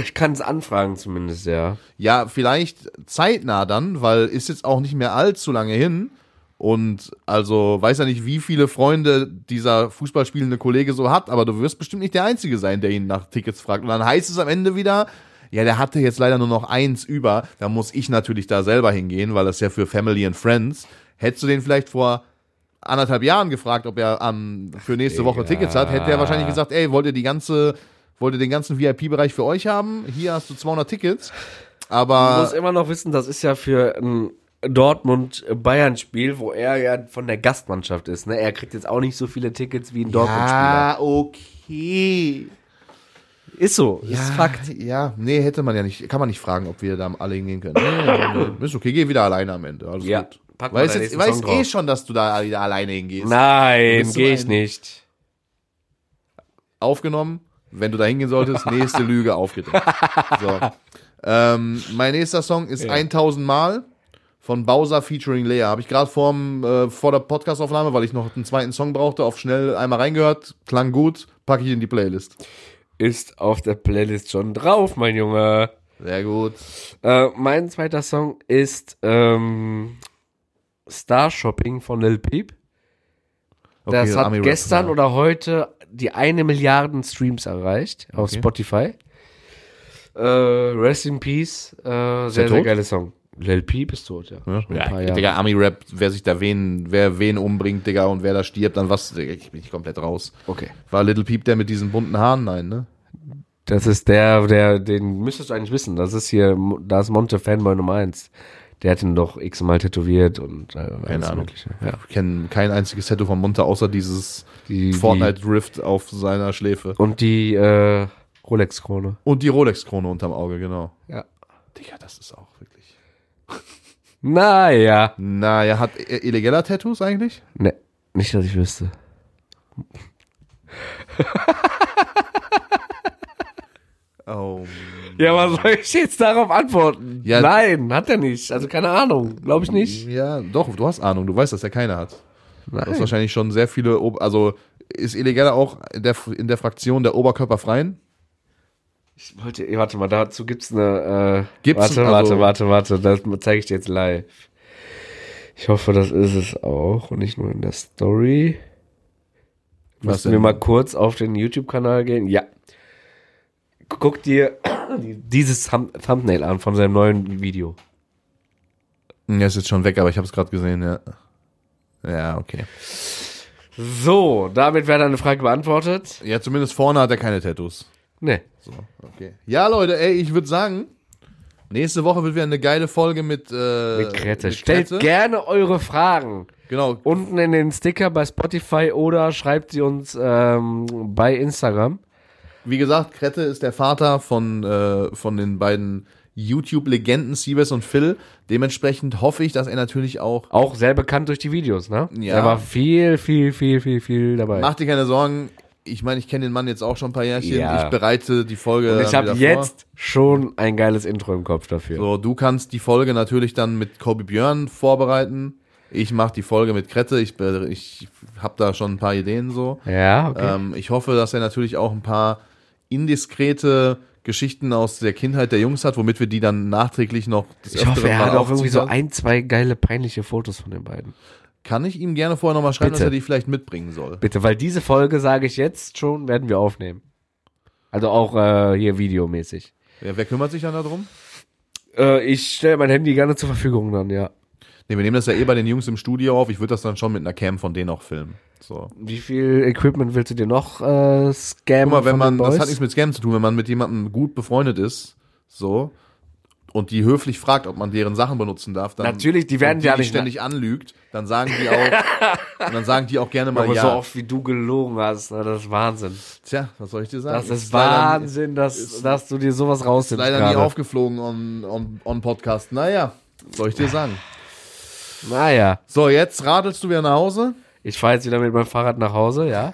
Ich kann es anfragen zumindest, ja. Ja, vielleicht zeitnah dann, weil ist jetzt auch nicht mehr allzu lange hin. Und also weiß ja nicht, wie viele Freunde dieser Fußballspielende Kollege so hat, aber du wirst bestimmt nicht der Einzige sein, der ihn nach Tickets fragt. Und dann heißt es am Ende wieder, ja, der hatte jetzt leider nur noch eins über. Da muss ich natürlich da selber hingehen, weil das ja für Family and Friends. Hättest du den vielleicht vor anderthalb Jahren gefragt, ob er am für nächste Woche Tickets hat, hätte er wahrscheinlich gesagt, ey, wollt ihr die ganze, wollt ihr den ganzen VIP-Bereich für euch haben? Hier hast du 200 Tickets. Du Aber musst immer noch wissen, das ist ja für ein Dortmund-Bayern-Spiel, wo er ja von der Gastmannschaft ist. Ne? Er kriegt jetzt auch nicht so viele Tickets wie ein Dortmund-Spieler. okay. Ist so, ist Fakt. Ja, nee, hätte man ja nicht, kann man nicht fragen, ob wir da alle hingehen können. Nee, nee, ist okay, geh wieder alleine am Ende. Alles Ja, gut. Pack mal Weiß, jetzt, weiß eh schon, dass du da wieder alleine hingehst. Nein, gehe ich nicht. Aufgenommen, wenn du da hingehen solltest, nächste Lüge aufgedeckt. So. Ähm, mein nächster Song ist 1000 Mal von Bowser featuring Lea. Habe ich gerade äh, vor der Podcastaufnahme, weil ich noch einen zweiten Song brauchte, auf schnell einmal reingehört. Klang gut, packe ich in die Playlist. Ist auf der Playlist schon drauf, mein Junge. Sehr gut. Äh, mein zweiter Song ist ähm, Star Shopping von Lil Peep. Okay, das hat Ami-Rap, gestern ja. oder heute die eine Milliarden Streams erreicht auf Okay. Spotify. Äh, Rest in Peace. Äh, sehr, sehr tot? geiler Song. Lil Peep ist tot, ja. Ja, Jahre. Digga, Ami-Rap, wer sich da wen, wer wen umbringt, Digga, und wer da stirbt, dann was, Digga, ich bin nicht komplett raus. Okay. War Little Peep der mit diesen bunten Haaren? Nein, ne? Das ist der, der, den müsstest du eigentlich wissen. Das ist hier, da ist Monte Fanboy Nummer 1. Der hat ihn doch x-mal tätowiert und äh, alles Ahnung. Mögliche. Ja. Ich kenne kein einziges Tattoo von Monte, außer dieses Die- Fortnite-Rift auf seiner Schläfe. Und die äh, Rolex-Krone. Und die Rolex-Krone unterm Auge, genau. Ja. Digga, das ist auch wirklich. Naja. Naja, hat er illegaler Tattoos eigentlich? Ne, nicht, dass ich wüsste. Oh. Ja, was soll ich jetzt darauf antworten? Ja. Nein, hat er nicht. Also keine Ahnung. Glaube ich nicht. Ja, doch, du hast Ahnung, du weißt, dass er keine hat. Du hast Nein. wahrscheinlich schon sehr viele, Ob also ist illegaler auch in der, in der Fraktion der Oberkörperfreien? Ich wollte, warte mal, dazu gibt's eine, äh, Gibt's warte, also- warte, warte, warte, das zeige ich dir jetzt live. Ich hoffe, das ist es auch und nicht nur in der Story. Müssen wir mal kurz auf den YouTube-Kanal gehen? Ja. Guck dir dieses Thumb Thumbnail an von seinem neuen Video. Ja, ist jetzt schon weg, aber ich habe es gerade gesehen, ja. Ja, okay. So, damit wäre deine Frage beantwortet. Ja, zumindest vorne hat er keine Tattoos. Ne. So, okay. Ja, Leute, ey, ich würde sagen, nächste Woche wird wieder eine geile Folge mit, äh, Mit Krette. mit Stellt Krette. gerne eure Fragen Genau. unten in den Sticker bei Spotify oder schreibt sie uns ähm, bei Instagram. Wie gesagt, Krette ist der Vater von, äh, von den beiden YouTube-Legenden Siebes und Phil. Dementsprechend hoffe ich, dass er natürlich auch. Auch sehr bekannt durch die Videos, ne? Ja. Er war viel, viel, viel, viel, viel dabei. Mach dir keine Sorgen. Ich meine, ich kenne den Mann jetzt auch schon ein paar Jährchen. Ja. Ich bereite die Folge. Und ich habe jetzt schon ein geiles Intro im Kopf dafür. So, du kannst die Folge natürlich dann mit Kobe Björn vorbereiten. Ich mache die Folge mit Krette. Ich, ich habe da schon ein paar Ideen so. Ja, okay. Ähm, ich hoffe, dass er natürlich auch ein paar indiskrete Geschichten aus der Kindheit der Jungs hat, womit wir die dann nachträglich noch ich hoffe, er hat auch irgendwie so ein, zwei geile, peinliche Fotos von den beiden. Kann ich ihm gerne vorher nochmal schreiben, Bitte. dass er die vielleicht mitbringen soll. Bitte, weil diese Folge, sage ich jetzt schon, werden wir aufnehmen. Also auch äh, hier videomäßig. Ja, wer kümmert sich dann darum? Äh, ich stelle mein Handy gerne zur Verfügung dann, ja. Nee, wir nehmen das ja eh bei den Jungs im Studio auf. Ich würde das dann schon mit einer Cam von denen auch filmen. So. Wie viel Equipment willst du dir noch äh, scammen? Guck mal, wenn man, das hat nichts mit Scam zu tun, wenn man mit jemandem gut befreundet ist, so, und die höflich fragt, ob man deren Sachen benutzen darf, dann. Natürlich, die werden die ja nicht- ständig anlügt, dann sagen die auch, und dann sagen die auch gerne mal Aber ja. so oft wie du gelogen hast, ne, das ist Wahnsinn. Tja, was soll ich dir sagen? Das ist leider- Wahnsinn, dass, dass du dir sowas Ist rausnimmst. leider nie gerade. aufgeflogen on, on, on Podcast. Naja, soll ich dir sagen? Naja, So, jetzt radelst du wieder nach Hause ich fahre jetzt wieder mit meinem Fahrrad nach Hause, ja.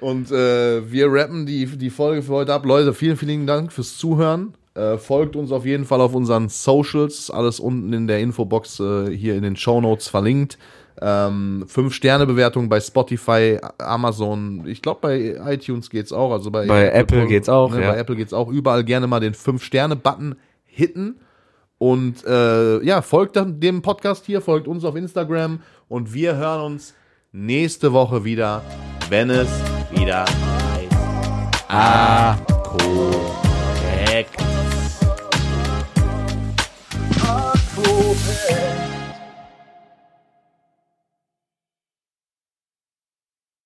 und äh, wir rappen die, die Folge für heute ab. Leute, vielen, vielen Dank fürs Zuhören. Äh, folgt uns auf jeden Fall auf unseren Socials. Alles unten in der Infobox äh, hier in den Show Notes verlinkt. Ähm, fünf Sterne Bewertung bei Spotify, Amazon. Ich glaube bei iTunes geht's auch. Also bei, Bei Apple geht's auch, Ne, ja. Bei Apple geht's auch. Überall gerne mal den fünf Sterne Button hitten. Und äh, ja, folgt dem Podcast hier, folgt uns auf Instagram und wir hören uns nächste Woche wieder, wenn es wieder heißt. Ah, korrekt.